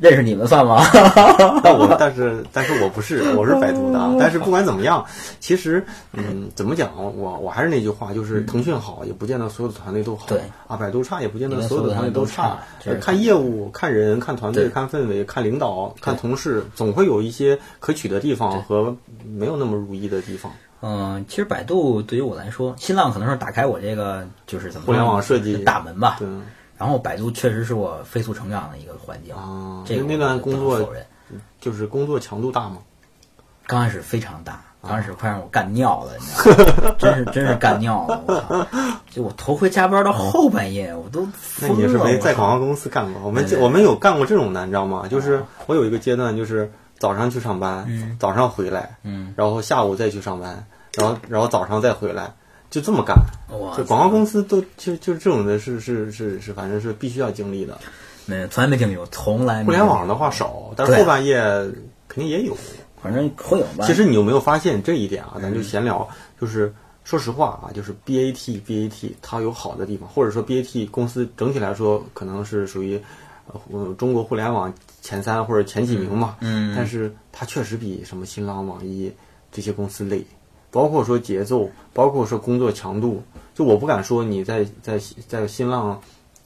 Speaker 2: 认识你们算吗？
Speaker 1: 但我但是 但是我不是，我是百度的。但是不管怎么样，其实嗯，怎么讲，我我还是那句话，就是腾讯好，也不见得所有的团队都好。
Speaker 2: 对
Speaker 1: 啊，百度差，也不见得所有的团队都
Speaker 2: 差
Speaker 1: 看业务、看人、看团队、看氛围、看领导、看同事，总会有一些可取的地方和没有那么如意的地方。
Speaker 2: 嗯，其实百度对于我来说，新浪可能是打开我这个就是怎么说
Speaker 1: 互联网设计
Speaker 2: 大门吧。
Speaker 1: 对
Speaker 2: 然后百度确实是我飞速成长的一个环境
Speaker 1: 啊，
Speaker 2: 这个
Speaker 1: 那段工作就是工作强度大吗？
Speaker 2: 刚开始非常大，刚开始快让我干尿了，你知道吗？真是真是干尿了，我操！就我头回加班到后半夜，我都
Speaker 1: 那。你是没在广告公司干过？我们我们有干过这种的，你知道吗？就是我有一个阶段，就是早上去上班，早上回来，
Speaker 2: 嗯，
Speaker 1: 然后下午再去上班，然后然后早上再回来，就这么干。
Speaker 2: 哇
Speaker 1: 就广告公司都就就是这种的是是是是，反正是必须要经历的。
Speaker 2: 没从来没经历过，从来没
Speaker 1: 互联网的话少，但是后半夜肯定也有。
Speaker 2: 反正会有吧。
Speaker 1: 其实你有没有发现这一点啊？咱就闲聊，就是说实话啊，就是 BAT BAT 它有好的地方，或者说 BAT 公司整体来说可能是属于呃中国互联网前三或者前几名嘛。
Speaker 2: 嗯
Speaker 1: 但是它确实比什么新浪、网易这些公司累，包括说节奏，包括说工作强度。就我不敢说你在在在新浪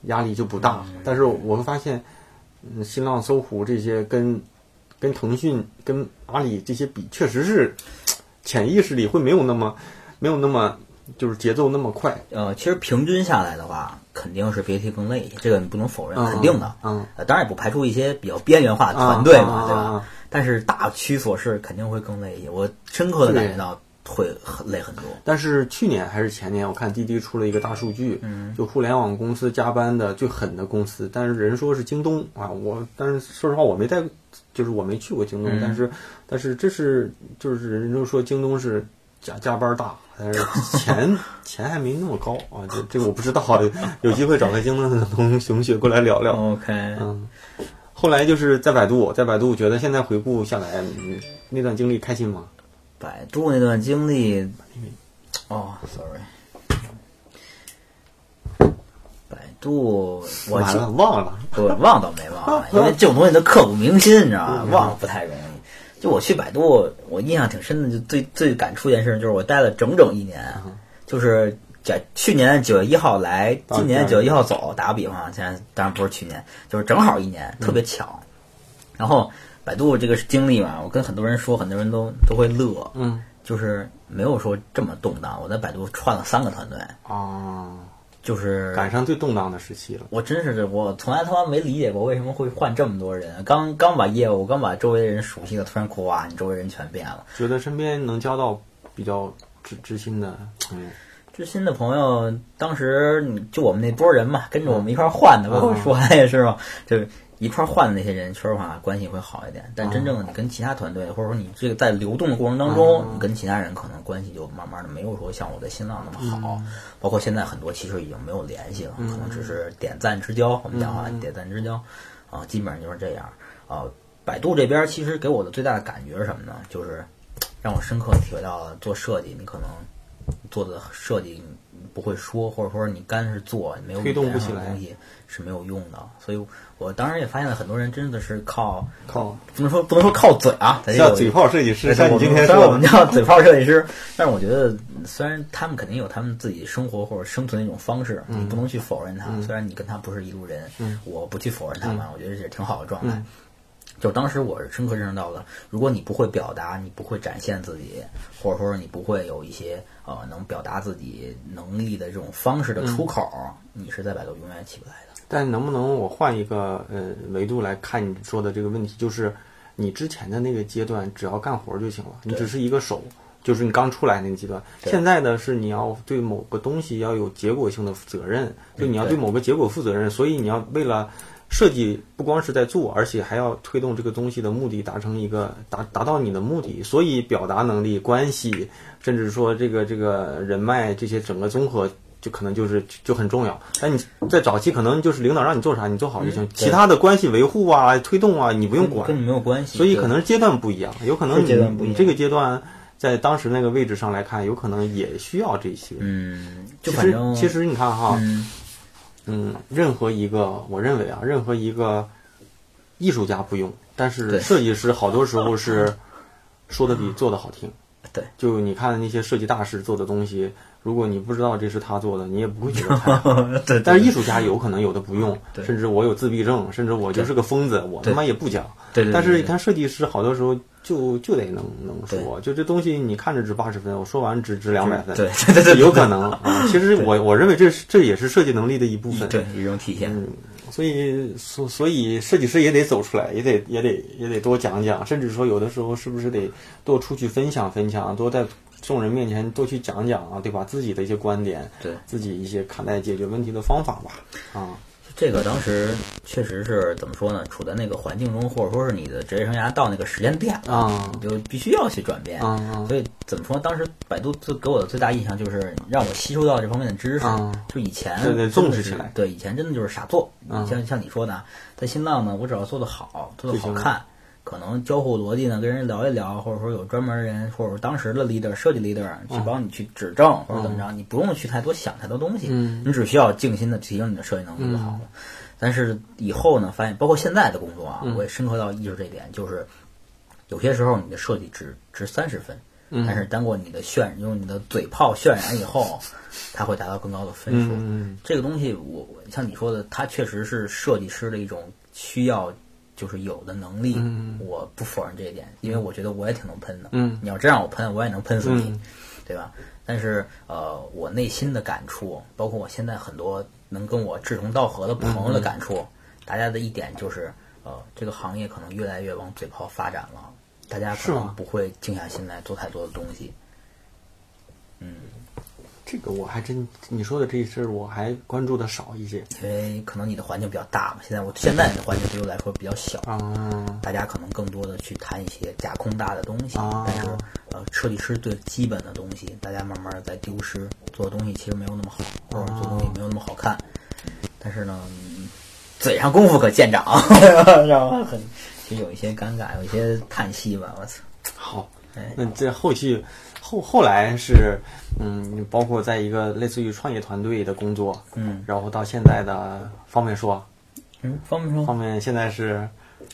Speaker 1: 压力就不大，但是我会发现，嗯，新浪、搜狐这些跟跟腾讯、跟阿里这些比，确实是潜意识里会没有那么没有那么就是节奏那么快，
Speaker 2: 呃，其实平均下来的话，肯定是 BAT 更累一些，这个你不能否认，
Speaker 1: 嗯
Speaker 2: 肯定的。
Speaker 1: 嗯，
Speaker 2: 呃，当然也不排除一些比较边缘化的团队嘛，
Speaker 1: 啊
Speaker 2: 对吧？但是大趋所示肯定会更累一些，我深刻的感觉到会很累很多。
Speaker 1: 但是去年还是前年，我看滴滴出了一个大数据，
Speaker 2: 嗯
Speaker 1: 就互联网公司加班的最狠的公司，但是人说是京东啊，我但是说实话我没带，就是我没去过京东，
Speaker 2: 嗯
Speaker 1: 但是但是这是就是人都说京东是加加班大，但是钱钱还没那么高啊，这这个我不知道，有机会找个京东的同同学过来聊聊。
Speaker 2: OK，
Speaker 1: 嗯，后来就是在百度，在百度觉得现在回顾下来，嗯那段经历开心吗？
Speaker 2: 百度那段经历，哦，sorry，百度我记
Speaker 1: 完了忘了，
Speaker 2: 我忘倒没忘，因为这种东西都刻骨铭心，你知道吗？忘了不太容易。就我去百度，我印象挺深的，就最最感触一件事就是我待了整整一年，就是在去年九月一号来，今年九月一号走。打个比方，现在当然不是去年，就是正好一年，特别巧。然后百度这个经历嘛，我跟很多人说，很多人都都会乐，
Speaker 1: 嗯
Speaker 2: 就是没有说这么动荡。我在百度串了三个团队，
Speaker 1: 啊，
Speaker 2: 就是
Speaker 1: 赶上最动荡的时期了。
Speaker 2: 我真是我从来他妈没理解过为什么会换这么多人。刚刚把业务，刚把周围人熟悉的，突然哇，你周围人全变了。
Speaker 1: 觉得身边能交到比较知知心的朋友，
Speaker 2: 知心的朋友，当时你就我们那波人嘛，跟着我们一块儿换的，包括说也是嘛，就是一块儿换的那些人，说实话关系会好一点。但真正的你跟其他团队，或者说你这个在流动的过程当中，你跟其他人可能关系就慢慢的没有说像我在新浪那么好。包括现在很多其实已经没有联系了，可能只是点赞之交。我们讲话点赞之交啊，基本上就是这样啊。百度这边其实给我的最大的感觉是什么呢？就是让我深刻体会到了做设计，你可能。做的设计不会说，或者说你干是做，没有
Speaker 1: 推动不起来
Speaker 2: 东西是没有用的。所以我当然也发现了很多人真的是靠
Speaker 1: 靠，
Speaker 2: 不能说不能说靠嘴啊，
Speaker 1: 叫嘴炮设计师。像你今天
Speaker 2: 说我们叫嘴炮设计师，但是我觉得虽然他们肯定有他们自己生活或者生存的一种方式，你不能去否认他。虽然你跟他不是一路人，我不去否认他们，我觉得也是挺好的状态。就当时我是深刻认识到的，如果你不会表达，你不会展现自己，或者说你不会有一些呃能表达自己能力的这种方式的出口，你是在百度永远起不来的。
Speaker 1: 但能不能我换一个呃维度来看你说的这个问题，就是你之前的那个阶段只要干活就行了，你只是一个手，就是你刚出来那个阶段。现在的是你要对某个东西要有结果性的责任，就你要对某个结果负责任，所以你要为了。设计不光是在做，而且还要推动这个东西的目的达成一个达达到你的目的，所以表达能力、关系，甚至说这个这个人脉这些整个综合，就可能就是就很重要。但你在早期可能就是领导让你做啥你做好就行，其他的关系维护啊、推动啊你不用管，
Speaker 2: 跟你没有关系。
Speaker 1: 所以可能阶段不一样，有可能你你这个阶段在当时那个位置上来看，有可能也需要这些。
Speaker 2: 嗯，
Speaker 1: 其实其实你看哈。嗯，任何一个，我认为啊，任何一个艺术家不用，但是设计师好多时候是说的比做的好听。
Speaker 2: 对，
Speaker 1: 就你看那些设计大师做的东西，如果你不知道这是他做的，你也不会觉得
Speaker 2: 他。对。
Speaker 1: 但是艺术家有可能有的不用，甚至我有自闭症，甚至我就是个疯子，我他妈也不讲。
Speaker 2: 对对。
Speaker 1: 但是你看设计师好多时候就就得能能说，就这东西你看着值八十分，我说完值值两百分。
Speaker 2: 对对对，
Speaker 1: 有可能啊。其实我我认为这是这也是设计能力的一部分，
Speaker 2: 对一种体现。
Speaker 1: 嗯所以所所以设计师也得走出来，也得也得也得多讲讲，甚至说有的时候是不是得多出去分享分享，多在众人面前多去讲讲啊，对吧？自己的一些观点，
Speaker 2: 对
Speaker 1: 自己一些看待解决问题的方法吧，啊。
Speaker 2: 这个当时确实是怎么说呢？处在那个环境中，或者说是你的职业生涯到那个时间点
Speaker 1: 了，
Speaker 2: 你就必须要去转变。所以怎么说？当时百度最给我的最大印象就是让我吸收到这方面的知识。就以前
Speaker 1: 对对重视起来，
Speaker 2: 对以前真的就是傻做。像像你说的，在新浪呢，我只要做的好，做的好看。可能交互逻辑呢，跟人聊一聊，或者说有专门人，或者说当时的 leader、设计 leader 去帮你去指正，或者怎么着，你不用去太多想太多东西，你只需要静心的提升你的设计能力就好了。但是以后呢，发现包括现在的工作啊，我也深刻到意识这点，就是有些时候你的设计值值三十分，但是当过你的渲用你的嘴炮渲染以后，它会达到更高的分数。这个东西，我像你说的，它确实是设计师的一种需要。就是有的能力，我不否认这一点，因为我觉得我也挺能喷的。
Speaker 1: 嗯，
Speaker 2: 你要真让我喷，我也能喷死你，对吧？但是呃，我内心的感触，包括我现在很多能跟我志同道合的朋友的感触，大家的一点就是，呃，这个行业可能越来越往嘴炮发展了，大家可能不会静下心来做太多的东西。嗯。
Speaker 1: 这个我还真，你说的这事儿我还关注的少一些，
Speaker 2: 因为可能你的环境比较大嘛。现在我现在的环境对我来说比较小，大家可能更多的去谈一些架空大的东西，但是呃，设计师最基本的东西，大家慢慢在丢失，做的东西其实没有那么好，或者做东西没有那么好看。但是呢，嘴上功夫可见长，让我很其实有一些尴尬，有一些叹息吧。我操，
Speaker 1: 好，那这后期。后后来是，嗯，包括在一个类似于创业团队的工作，
Speaker 2: 嗯，
Speaker 1: 然后到现在的方便说，
Speaker 2: 嗯，方便说，
Speaker 1: 方便现在是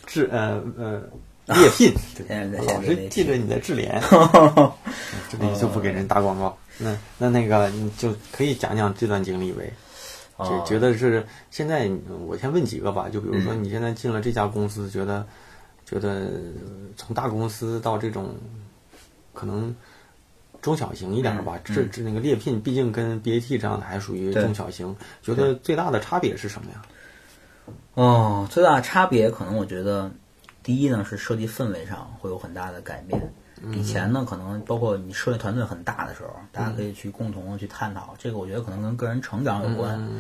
Speaker 1: 智呃呃猎聘，对老是记着你的智联，这里就不给人打广告。那那那个你就可以讲讲这段经历呗，就觉得是现在我先问几个吧，就比如说你现在进了这家公司，觉得觉得从大公司到这种可能。中小型一点吧，这这那个猎聘，毕竟跟 BAT 这样的还属于中小型，觉得最大的差别是什么呀？
Speaker 2: 哦，最大的差别可能我觉得，第一呢是设计氛围上会有很大的改变，以前呢，可能包括你设计团队很大的时候，大家可以去共同的去探讨。这个我觉得可能跟个人成长有关。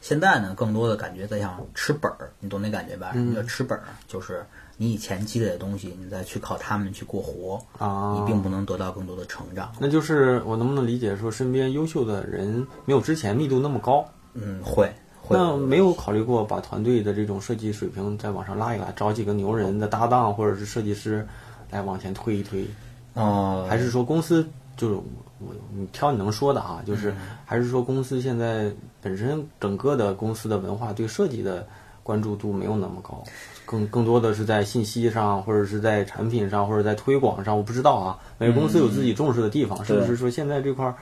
Speaker 2: 现在呢，更多的感觉在像吃本儿，你懂那感觉吧？什么叫吃本儿？就是你以前积累的东西，你再去靠他们去过活，
Speaker 1: 啊，
Speaker 2: 你并不能得到更多的成长。
Speaker 1: 那就是我能不能理解说，身边优秀的人没有之前密度那么高？
Speaker 2: 嗯，会。会
Speaker 1: 那没有考虑过把团队的这种设计水平再往上拉一拉，找几个牛人的搭档或者是设计师来往前推一推？
Speaker 2: 哦，
Speaker 1: 还是说公司就是我你挑你能说的啊，就是还是说公司现在本身整个的公司的文化对设计的关注度没有那么高，更更多的是在信息上或者是在产品上或者在推广上，我不知道啊，每个公司有自己重视的地方，是不是说现在这块儿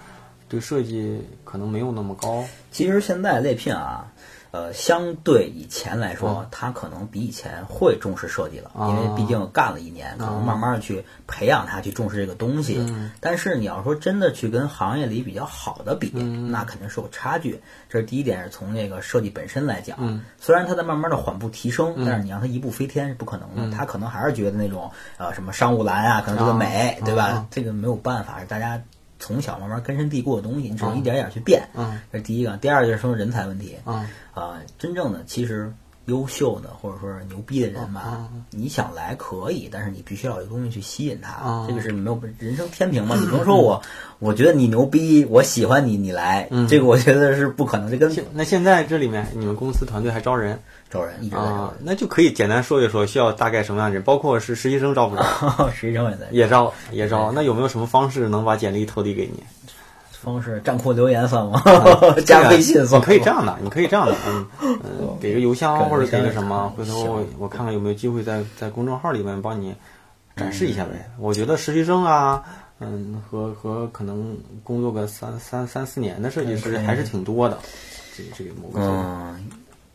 Speaker 1: 对设计可能没有那么高？
Speaker 2: 其实现在猎聘啊。呃，相对以前来说，他可能比以前会重视设计了，因为毕竟干了一年，可能慢慢的去培养他去重视这个东西。但是你要说真的去跟行业里比较好的比，那肯定是有差距。这是第一点，是从这个设计本身来讲，虽然他在慢慢的缓步提升，但是你让他一步飞天是不可能的。他可能还是觉得那种呃什么商务蓝啊，可能这个美，对吧？这个没有办法，是大家。从小慢慢根深蒂固的东西，你只能一点一点去变。
Speaker 1: 嗯，
Speaker 2: 这是第一个。第二就是说人才问题。嗯，啊，真正的其实优秀的或者说是牛逼的人吧，你想来可以，但是你必须要有东西去吸引他。这个是没有人生天平嘛？你不能说我，我觉得你牛逼，我喜欢你，你来，这个我觉得是不可能。这跟
Speaker 1: 那现在这里面你们公司团队还招人？
Speaker 2: 招人一直在招，
Speaker 1: 那就可以简单说一说需要大概什么样的人，包括是实习生招不招？
Speaker 2: 实习生也在，
Speaker 1: 也招也招。那有没有什么方式能把简历投递给你？
Speaker 2: 方式站酷留言算吗？加微信算？
Speaker 1: 你可以这样的，你可以这样的，嗯嗯，给个邮箱或者给个什么，回头我我看看有没有机会在在公众号里面帮你展示一下呗。我觉得实习生啊，嗯，和和可能工作个三三三四年的设计师还是挺多的。这这个某个
Speaker 2: 嗯。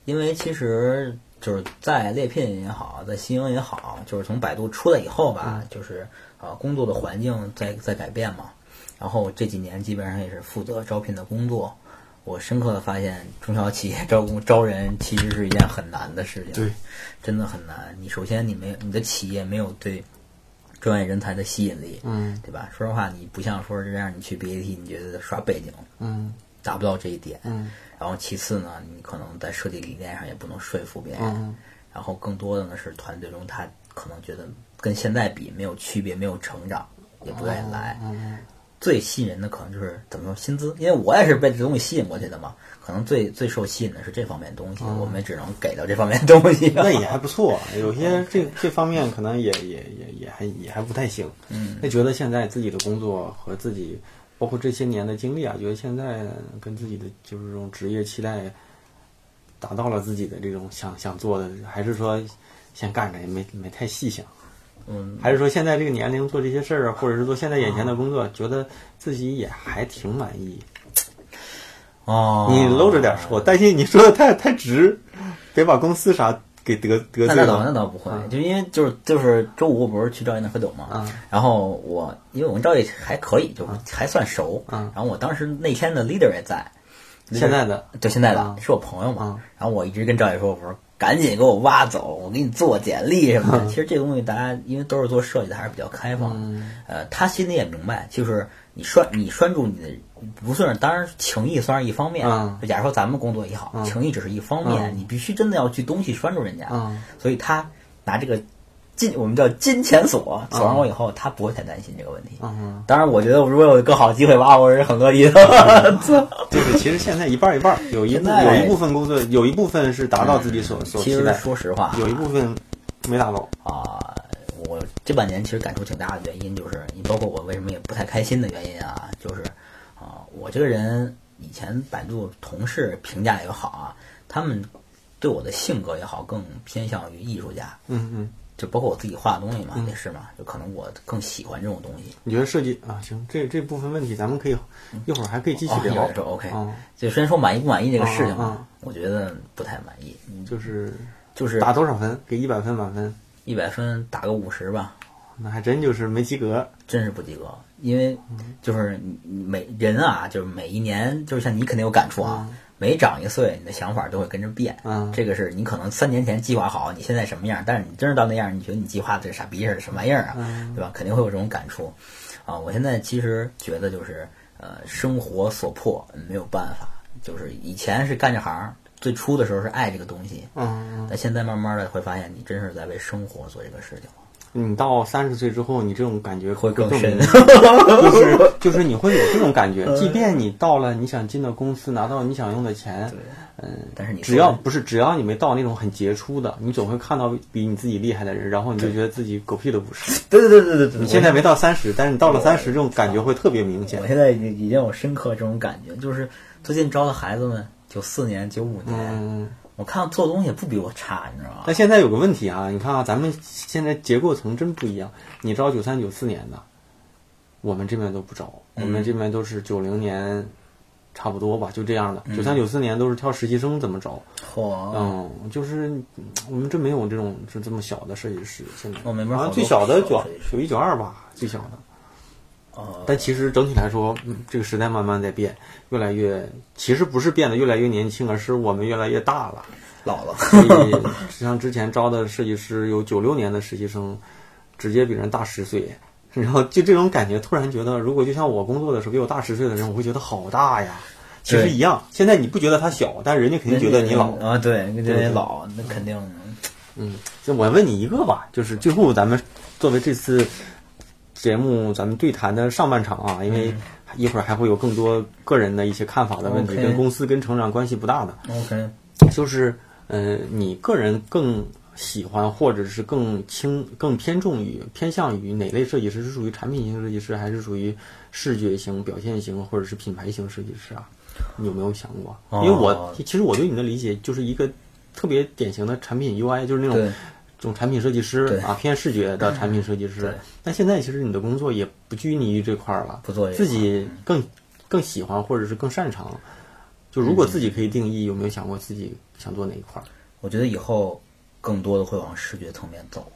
Speaker 2: 因为其实就是在猎聘也好，在新营也好，就是从百度出来以后吧，就是呃工作的环境在在改变嘛。然后这几年基本上也是负责招聘的工作。我深刻的发现，中小企业招工招人其实是一件很难的事情。
Speaker 1: 对，
Speaker 2: 真的很难。你首先你没你的企业没有对专业人才的吸引力，
Speaker 1: 嗯，
Speaker 2: 对吧？说实话，你不像说是让你去 BAT，你觉得刷背景，
Speaker 1: 嗯，
Speaker 2: 达不到这一点，
Speaker 1: 嗯。
Speaker 2: 然后其次呢，你可能在设计理念上也不能说服别人。然后更多的呢是团队中他可能觉得跟现在比没有区别，没有成长，也不愿意来。最吸引人的可能就是怎么说薪资，因为我也是被这东西吸引过去的嘛。可能最最受吸引的是这方面东西，我们只能给到这方面东西。
Speaker 1: 那也还不错，有些这这方面可能也也也也还也还不太行。
Speaker 2: 嗯，
Speaker 1: 那觉得现在自己的工作和自己。包括这些年的经历啊，觉得现在跟自己的就是这种职业期待达到了自己的这种想想做的，还是说先干着也没没太细想，
Speaker 2: 嗯，
Speaker 1: 还是说现在这个年龄做这些事儿啊，或者是做现在眼前的工作，觉得自己也还挺满意。
Speaker 2: 哦，
Speaker 1: 你搂着点说，担心你说的太太直，别把公司啥。给得得罪
Speaker 2: 那倒那倒不会，就因为就是就是周五不是去赵爷那喝酒嘛，然后我因为我跟赵爷还可以，就还算熟，然后我当时那天的 leader 也在，
Speaker 1: 现在的
Speaker 2: 就现在的是我朋友嘛，然后我一直跟赵爷说，我说赶紧给我挖走，我给你做简历什么的。其实这个东西大家因为都是做设计的，还是比较开放，呃，他心里也明白，就是你拴你拴住你的。不算是，当然情谊算是一方面。就假如说咱们工作也好，情谊只是一方面，你必须真的要去东西拴住人家。所以他拿这个金，我们叫金钱锁锁上我以后，他不会太担心这个问题。嗯当然，我觉得如果有更好的机会挖，我是很乐意的。
Speaker 1: 就是其实现在一半一半，有一部有一部分工作，有一部分是达到自己所所期待。
Speaker 2: 说实话，
Speaker 1: 有一部分没达到
Speaker 2: 啊。我这半年其实感触挺大的原因，就是你包括我为什么也不太开心的原因啊，就是啊。我这个人以前百度同事评价也好啊，他们对我的性格也好，更偏向于艺术家。
Speaker 1: 嗯嗯，
Speaker 2: 就包括我自己画的东西嘛，也是嘛，就可能我更喜欢这种东西。
Speaker 1: 你觉得设计啊？行，这这部分问题咱们可以一会儿还可以继续聊。
Speaker 2: 说 OK，就先说满意不满意这个事情啊，我觉得不太满意。
Speaker 1: 就是
Speaker 2: 就是
Speaker 1: 打多少分？给一百分满分？
Speaker 2: 一百分打个五十吧。
Speaker 1: 那还真就是没及格，
Speaker 2: 真是不及格。因为就是每人啊，就是每一年，就是像你肯定有感触啊。每长一岁，你的想法都会跟着变。
Speaker 1: 嗯
Speaker 2: 这个是你可能三年前计划好你现在什么样，但是你真是到那样，你觉得你计划的这傻逼似的，什么玩意儿啊，
Speaker 1: 嗯
Speaker 2: 对吧？肯定会有这种感触。啊，我现在其实觉得就是呃，生活所迫，没有办法。就是以前是干这行，最初的时候是爱这个东西，
Speaker 1: 嗯，
Speaker 2: 但现在慢慢的会发现，你真是在为生活做这个事情了。
Speaker 1: 你到三十岁之后，你这种感觉
Speaker 2: 会更深。
Speaker 1: 就是就是你会有这种感觉，即便你到了你想进的公司，拿到你想用的钱，嗯，
Speaker 2: 但是你
Speaker 1: 只要不是只要你没到那种很杰出的，你总会看到比你自己厉害的人，然后你就觉得自己狗屁都不是。
Speaker 2: 对对对对对对，
Speaker 1: 你现在没到三十，但是你到了三十，这种感觉会特别明显。
Speaker 2: 我。现在已经已经有深刻这种感觉，就是最近招的孩子们，九四年、九五年，
Speaker 1: 嗯，
Speaker 2: 我看做东西也不比我差，你知道吗？
Speaker 1: 但现在有个问题啊，你看啊，咱们现在结构层真不一样。你招九三九四年的，我们这边都不招，我们这边都是九零年，差不多吧，就这样的。九三九四年都是挑实习生怎么招，
Speaker 2: 嚯，
Speaker 1: 嗯，就是嗯我们这没有这种是这么小的设计师，现在
Speaker 2: 我们这边好
Speaker 1: 像最小的九九一九二吧，最小的。
Speaker 2: 哦，
Speaker 1: 但其实整体来说，嗯，这个时代慢慢在变，越来越，其实不是变得越来越年轻，而是我们越来越大了。
Speaker 2: 老了，
Speaker 1: 所以，像之前招的设计师有九六年的实习生，直接比人大十岁，然后就这种感觉，突然觉得，如果就像我工作的时候比我大十岁的人，我会觉得好大呀。其实一样，现在你不觉得他小，但是人家肯定觉得你老。
Speaker 2: 啊，对，觉得
Speaker 1: 对
Speaker 2: 你老，那肯定。
Speaker 1: 嗯，就我问你一个吧，就是最后咱们作为这次节目咱们对谈的上半场啊，因为一会儿还会有更多个人的一些看法的问题跟公司跟成长关系不大的。
Speaker 2: OK，
Speaker 1: 就是呃，你个人更喜欢或者是更倾更偏重于偏向于哪类设计师？是属于产品型设计师，还是属于视觉型、表现型，或者是品牌型设计师啊？你有没有想过？
Speaker 2: 哦
Speaker 1: 因为我其实我对你的理解就是一个特别典型的产品 UI，就是那种
Speaker 2: 对
Speaker 1: 这种产品设计师
Speaker 2: 对
Speaker 1: 啊，偏视觉的产品设计师
Speaker 2: 对。
Speaker 1: 但现在其实你的工作也不拘泥于这块儿了，自己更更喜欢或者是更擅长。就如果自己可以定义，有没有想过自己想做哪一块儿？
Speaker 2: 我觉得以后更多的会往视觉层面走，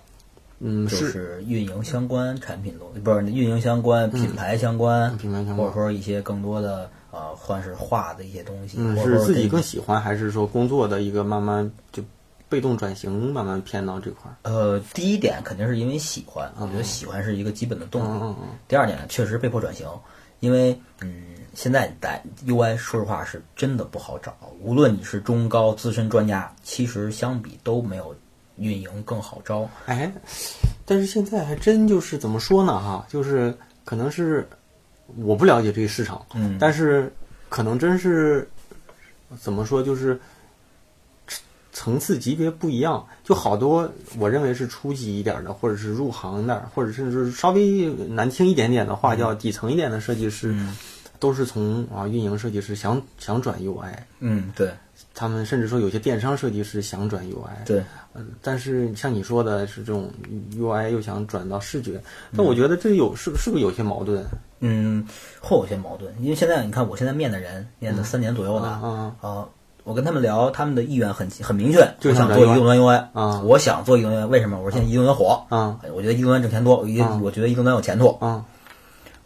Speaker 1: 嗯，
Speaker 2: 就是是运营相关产品东，不是运营相关、品牌相关，
Speaker 1: 嗯品牌相关
Speaker 2: 或者说一些更多的呃，或者是画的一些东西，
Speaker 1: 嗯，是自己更喜欢，还是说工作的一个慢慢就被动转型，慢慢偏到这块儿？
Speaker 2: 呃，第一点肯定是因为喜欢，我觉得喜欢是一个基本的动力。
Speaker 1: 嗯嗯嗯
Speaker 2: 第二点呢，确实被迫转型，因为嗯，现在在 UI 说实话是真的不好找，无论你是中高资深专家，其实相比都没有运营更好招。
Speaker 1: 哎，但是现在还真就是怎么说呢？哈，就是可能是我不了解这个市场，
Speaker 2: 嗯
Speaker 1: 但是可能真是怎么说，就是层层次级别不一样，就好多我认为是初级一点的，或者是入行的，或者甚至是稍微难听一点点的话，叫底层一点的设计师，
Speaker 2: 嗯。
Speaker 1: 都是从啊运营设计师想想转 UI。
Speaker 2: 嗯，对。
Speaker 1: 他们甚至说有些电商设计师想转 UI，
Speaker 2: 对，
Speaker 1: 嗯，但是像你说的是这种 UI 又想转到视觉，那我觉得这有是是不是有些矛盾？
Speaker 2: 嗯，会有些矛盾，因为现在你看我现在面的人，面的三年左右的，
Speaker 1: 嗯
Speaker 2: 呃，我跟他们聊，他们的意愿很很明确，
Speaker 1: 就想转
Speaker 2: 我想做移动端 UI，
Speaker 1: 啊。
Speaker 2: 我想做移动端为什么？我说现在移动端火，
Speaker 1: 啊。
Speaker 2: 我觉得移动端挣钱多，我觉我觉得移动端有前途，
Speaker 1: 啊。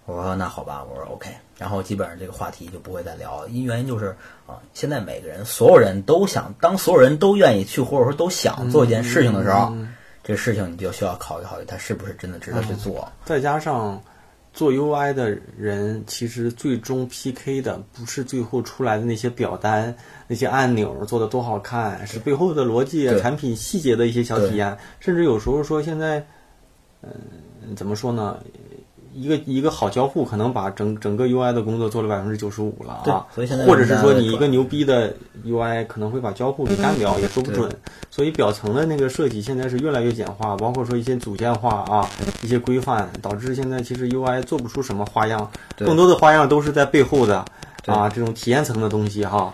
Speaker 2: 我说那好吧，我说 OK，然后基本上这个话题就不会再聊，因原因就是啊，现在每个人所有人都想，当所有人都愿意去或者说都想做一件事情的时候，这个事情你就需要考虑考虑，它是不是真的值得去做。
Speaker 1: 再加上做 UI 的人，其实最终 PK 的不是最后出来的那些表单、那些按钮做的多好看，是背后的逻辑、产品细节的一些小体验，甚至有时候说现在，嗯、怎么说呢？一个一个好交互，可能把整整个 UI 的工作做了百分之九十五了啊。
Speaker 2: 所以现在
Speaker 1: 或者是说你一个牛逼的 UI 可能会把交互给干掉，也说不准。所以表层的那个设计现在是越来越简化，包括说一些组件化啊，一些规范，导致现在其实 UI 做不出什么花样，更多的花样都是在背后的啊这种体验层的东西哈。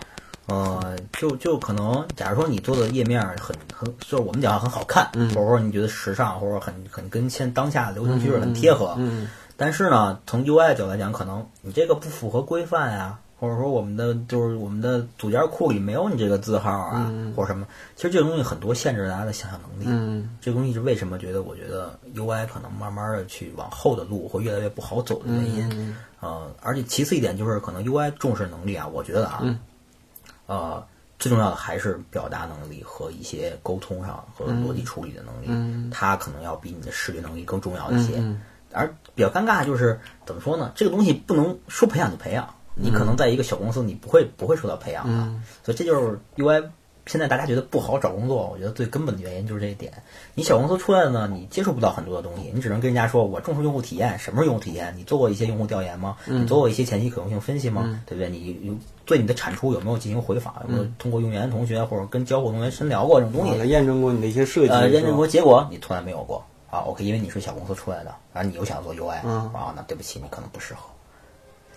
Speaker 2: 呃，就就可能，假如说你做的页面很很，就是我们讲很好看，
Speaker 1: 嗯
Speaker 2: 或者说你觉得时尚，或者很很跟现当下流行趋势很贴合，
Speaker 1: 嗯
Speaker 2: 但是呢，从 UI 的角度来讲，可能你这个不符合规范呀，或者说我们的就是我们的组件库里没有你这个字号啊，或者什么，其实这个东西很多限制大家的想象能力。
Speaker 1: 嗯。
Speaker 2: 这个东西是为什么觉得我觉得 UI 可能慢慢的去往后的路会越来越不好走的原因。
Speaker 1: 嗯。
Speaker 2: 呃，而且其次一点就是可能 UI 重视能力啊，我觉得啊，呃，最重要的还是表达能力和一些沟通上和逻辑处理的能力，
Speaker 1: 嗯。
Speaker 2: 它可能要比你的视觉能力更重要一些。
Speaker 1: 嗯
Speaker 2: 而比较尴尬就是怎么说呢？这个东西不能说培养就培养，你可能在一个小公司你不会不会受到培养的，
Speaker 1: 嗯
Speaker 2: 所以这就是 UI。现在大家觉得不好找工作，我觉得最根本的原因就是这一点。你小公司出来的呢，你接触不到很多的东西，你只能跟人家说我重视用户体验。什么是用户体验？你做过一些用户调研吗？你做过一些前期可用性分析吗？对不对？你有对你的产出有没有进行回访？有没有通过用研同学或者跟交互同学深聊过这种东西？
Speaker 1: 啊验证过你的一些设计，
Speaker 2: 呃，验证过结果你从来没有过啊。OK，因为你是小公司出来的，然后你又想做 UI，、
Speaker 1: 嗯
Speaker 2: 啊，那对不起，你可能不适合。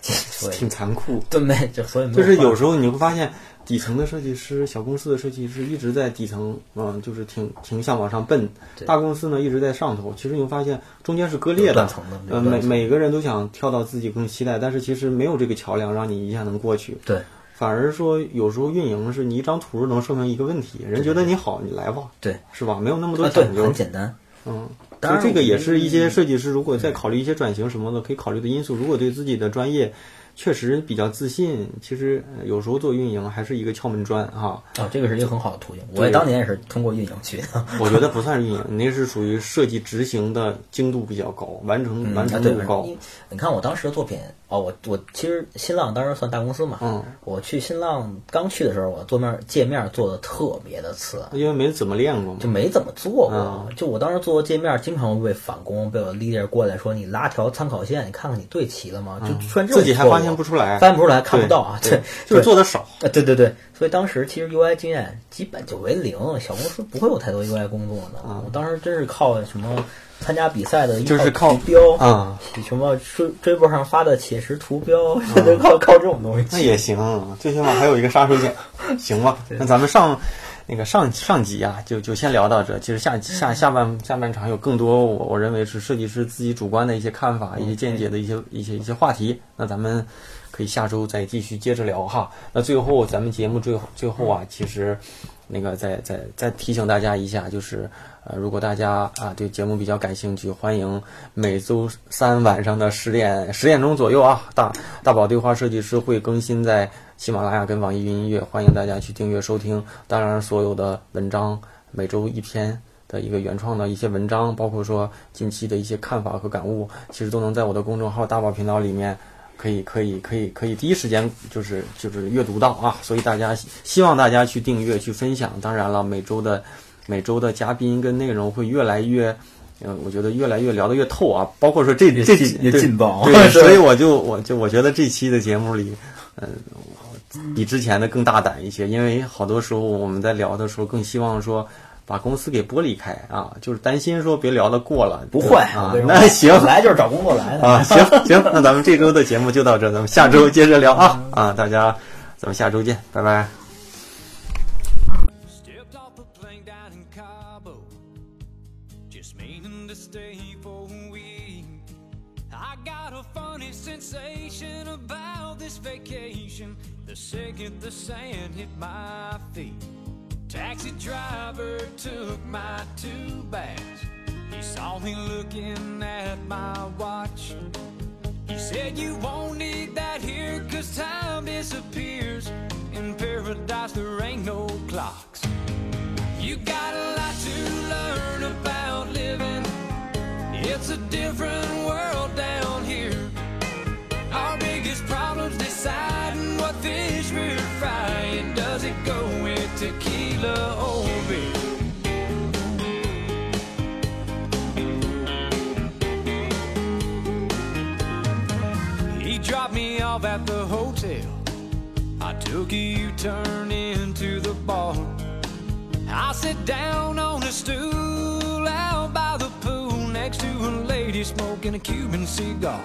Speaker 2: 所以
Speaker 1: 挺残酷。
Speaker 2: 对没？就所以
Speaker 1: 就是有时候你会发现，底层的设计师、小公司的设计师一直在底层，嗯，就是挺挺想往上奔。大公司呢一直在上头。其实你会发现中间是割裂的呃，每每个人都想跳到自己更期待，但是其实没有这个桥梁让你一下能过去。
Speaker 2: 对
Speaker 1: 反而说有时候运营是你一张图能说明一个问题，人觉得你好，你来吧，
Speaker 2: 对
Speaker 1: 是吧？没有那么多讲究。
Speaker 2: 很简单。
Speaker 1: 嗯，
Speaker 2: 当然
Speaker 1: 这个也是一些
Speaker 2: 嗯
Speaker 1: 设计师如果在考虑一些转型什么的可以考虑的因素。如果对自己的专业确实比较自信，其实呃有时候做运营还是一个敲门砖哈。
Speaker 2: 啊，这个是一个很好的途径。我当年也是通过运营去的。
Speaker 1: 我觉得 不算是运营，你那是属于设计执行的精度比较高，完成完成度高。
Speaker 2: 你你看我当时的作品哦，我我其实新浪当时算大公司嘛，
Speaker 1: 嗯，
Speaker 2: 我去新浪刚去的时候，我桌面界面做的特别的次，
Speaker 1: 因为没怎么练过嘛
Speaker 2: 就。没怎么做过。
Speaker 1: 嗯
Speaker 2: 就我当时做界面，经常会被反攻，被我 leader 过来说你拉条参考线，你看看你对齐了吗？就虽然
Speaker 1: 嗯自己还发现不出来
Speaker 2: 发现不出来，看不到啊。
Speaker 1: 对
Speaker 2: 对，
Speaker 1: 就是做的少。
Speaker 2: 啊，对对对，所以当时其实 UI 经验基本就为零，小公司不会有太多 UI 工作的。我当时真是靠什么参加比赛的一
Speaker 1: 就是靠
Speaker 2: 标
Speaker 1: 啊，
Speaker 2: 什么追追博上发的写实图标，就靠靠这种东西。
Speaker 1: 那也行，最起码还有一个杀手锏，行吧？那咱们上那个上上集啊，就就先聊到这。其实下下下半下半场有更多我我认为是设计师自己主观的一些看法、一些见解的一些一些一些话题。那咱们可以下周再继续接着聊哈。那最后咱们节目最后最后啊，其实那个再再再提醒大家一下，就是呃，如果大家啊对节目比较感兴趣，欢迎每周三晚上的十点十点钟左右啊，大大宝对话设计师会更新在喜马拉雅跟网易云音乐，欢迎大家去订阅收听。当然，所有的文章每周一篇。的一个原创的一些文章，包括说近期的一些看法和感悟，其实都能在我的公众号大宝频道里面可以可以可以可以第一时间就是就是阅读到啊，所以大家希望大家去订阅去分享。当然了，每周的每周的嘉宾跟内容会越来越，嗯，我觉得越来越聊得越透啊，包括说这这期
Speaker 2: 越
Speaker 1: 对
Speaker 2: 劲爆
Speaker 1: 对，
Speaker 2: 对
Speaker 1: 所以我就我就我觉得这期的节目里，嗯。比之前的更大胆一些，因为好多时候我们在聊的时候更希望说把公司给剥离开啊，就是担心说别聊得过了，
Speaker 2: 不会
Speaker 1: 啊那行
Speaker 2: 来就是找工作来的
Speaker 1: 啊，行行，那咱们这周的节目就到这，咱们下周接着聊啊啊，大家咱们下周见，拜拜。
Speaker 3: Took my two bags. He saw me looking at my watch. He said you won't need that here cause time disappears. In paradise there ain't no clocks. You got a lot to learn about living. It's a different world down here. Our biggest problem's deciding what fish we're frying. Does it go with tequila or I took a U-turn into the bar. I sat down on a stool out by the pool next to a lady smoking a Cuban cigar.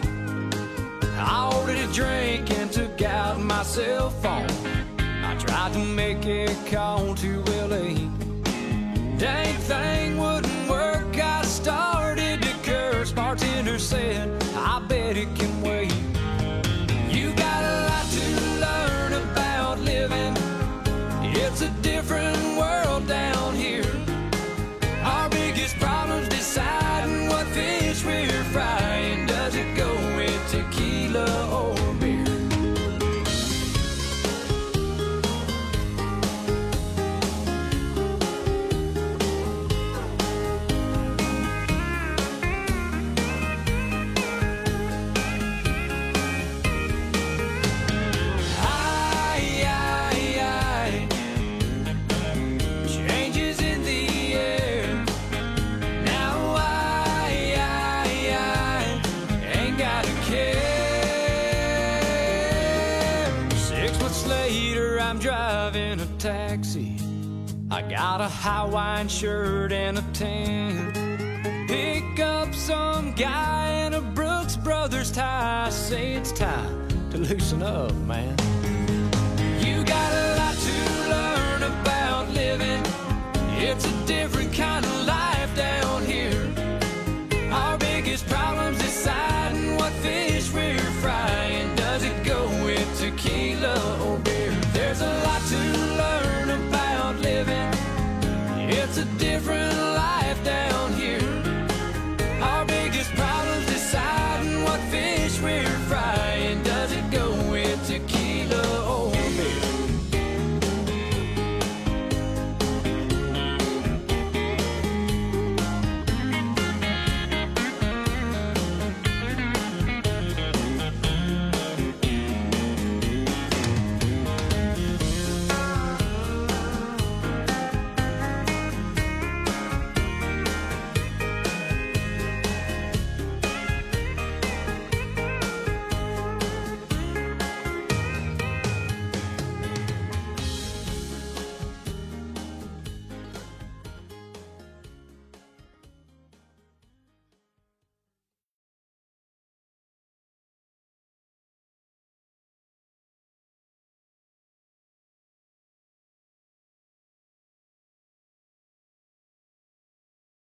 Speaker 3: I ordered a drink and took out my cell phone. I tried to make a call to LA. Dang thing wouldn't work. I started to curse. Bartender said, I bet it can wait. I'm driving a taxi. I got a Hawaiian shirt and a tan. Pick up some guy in a Brooks Brothers tie. Say it's time to loosen up, man.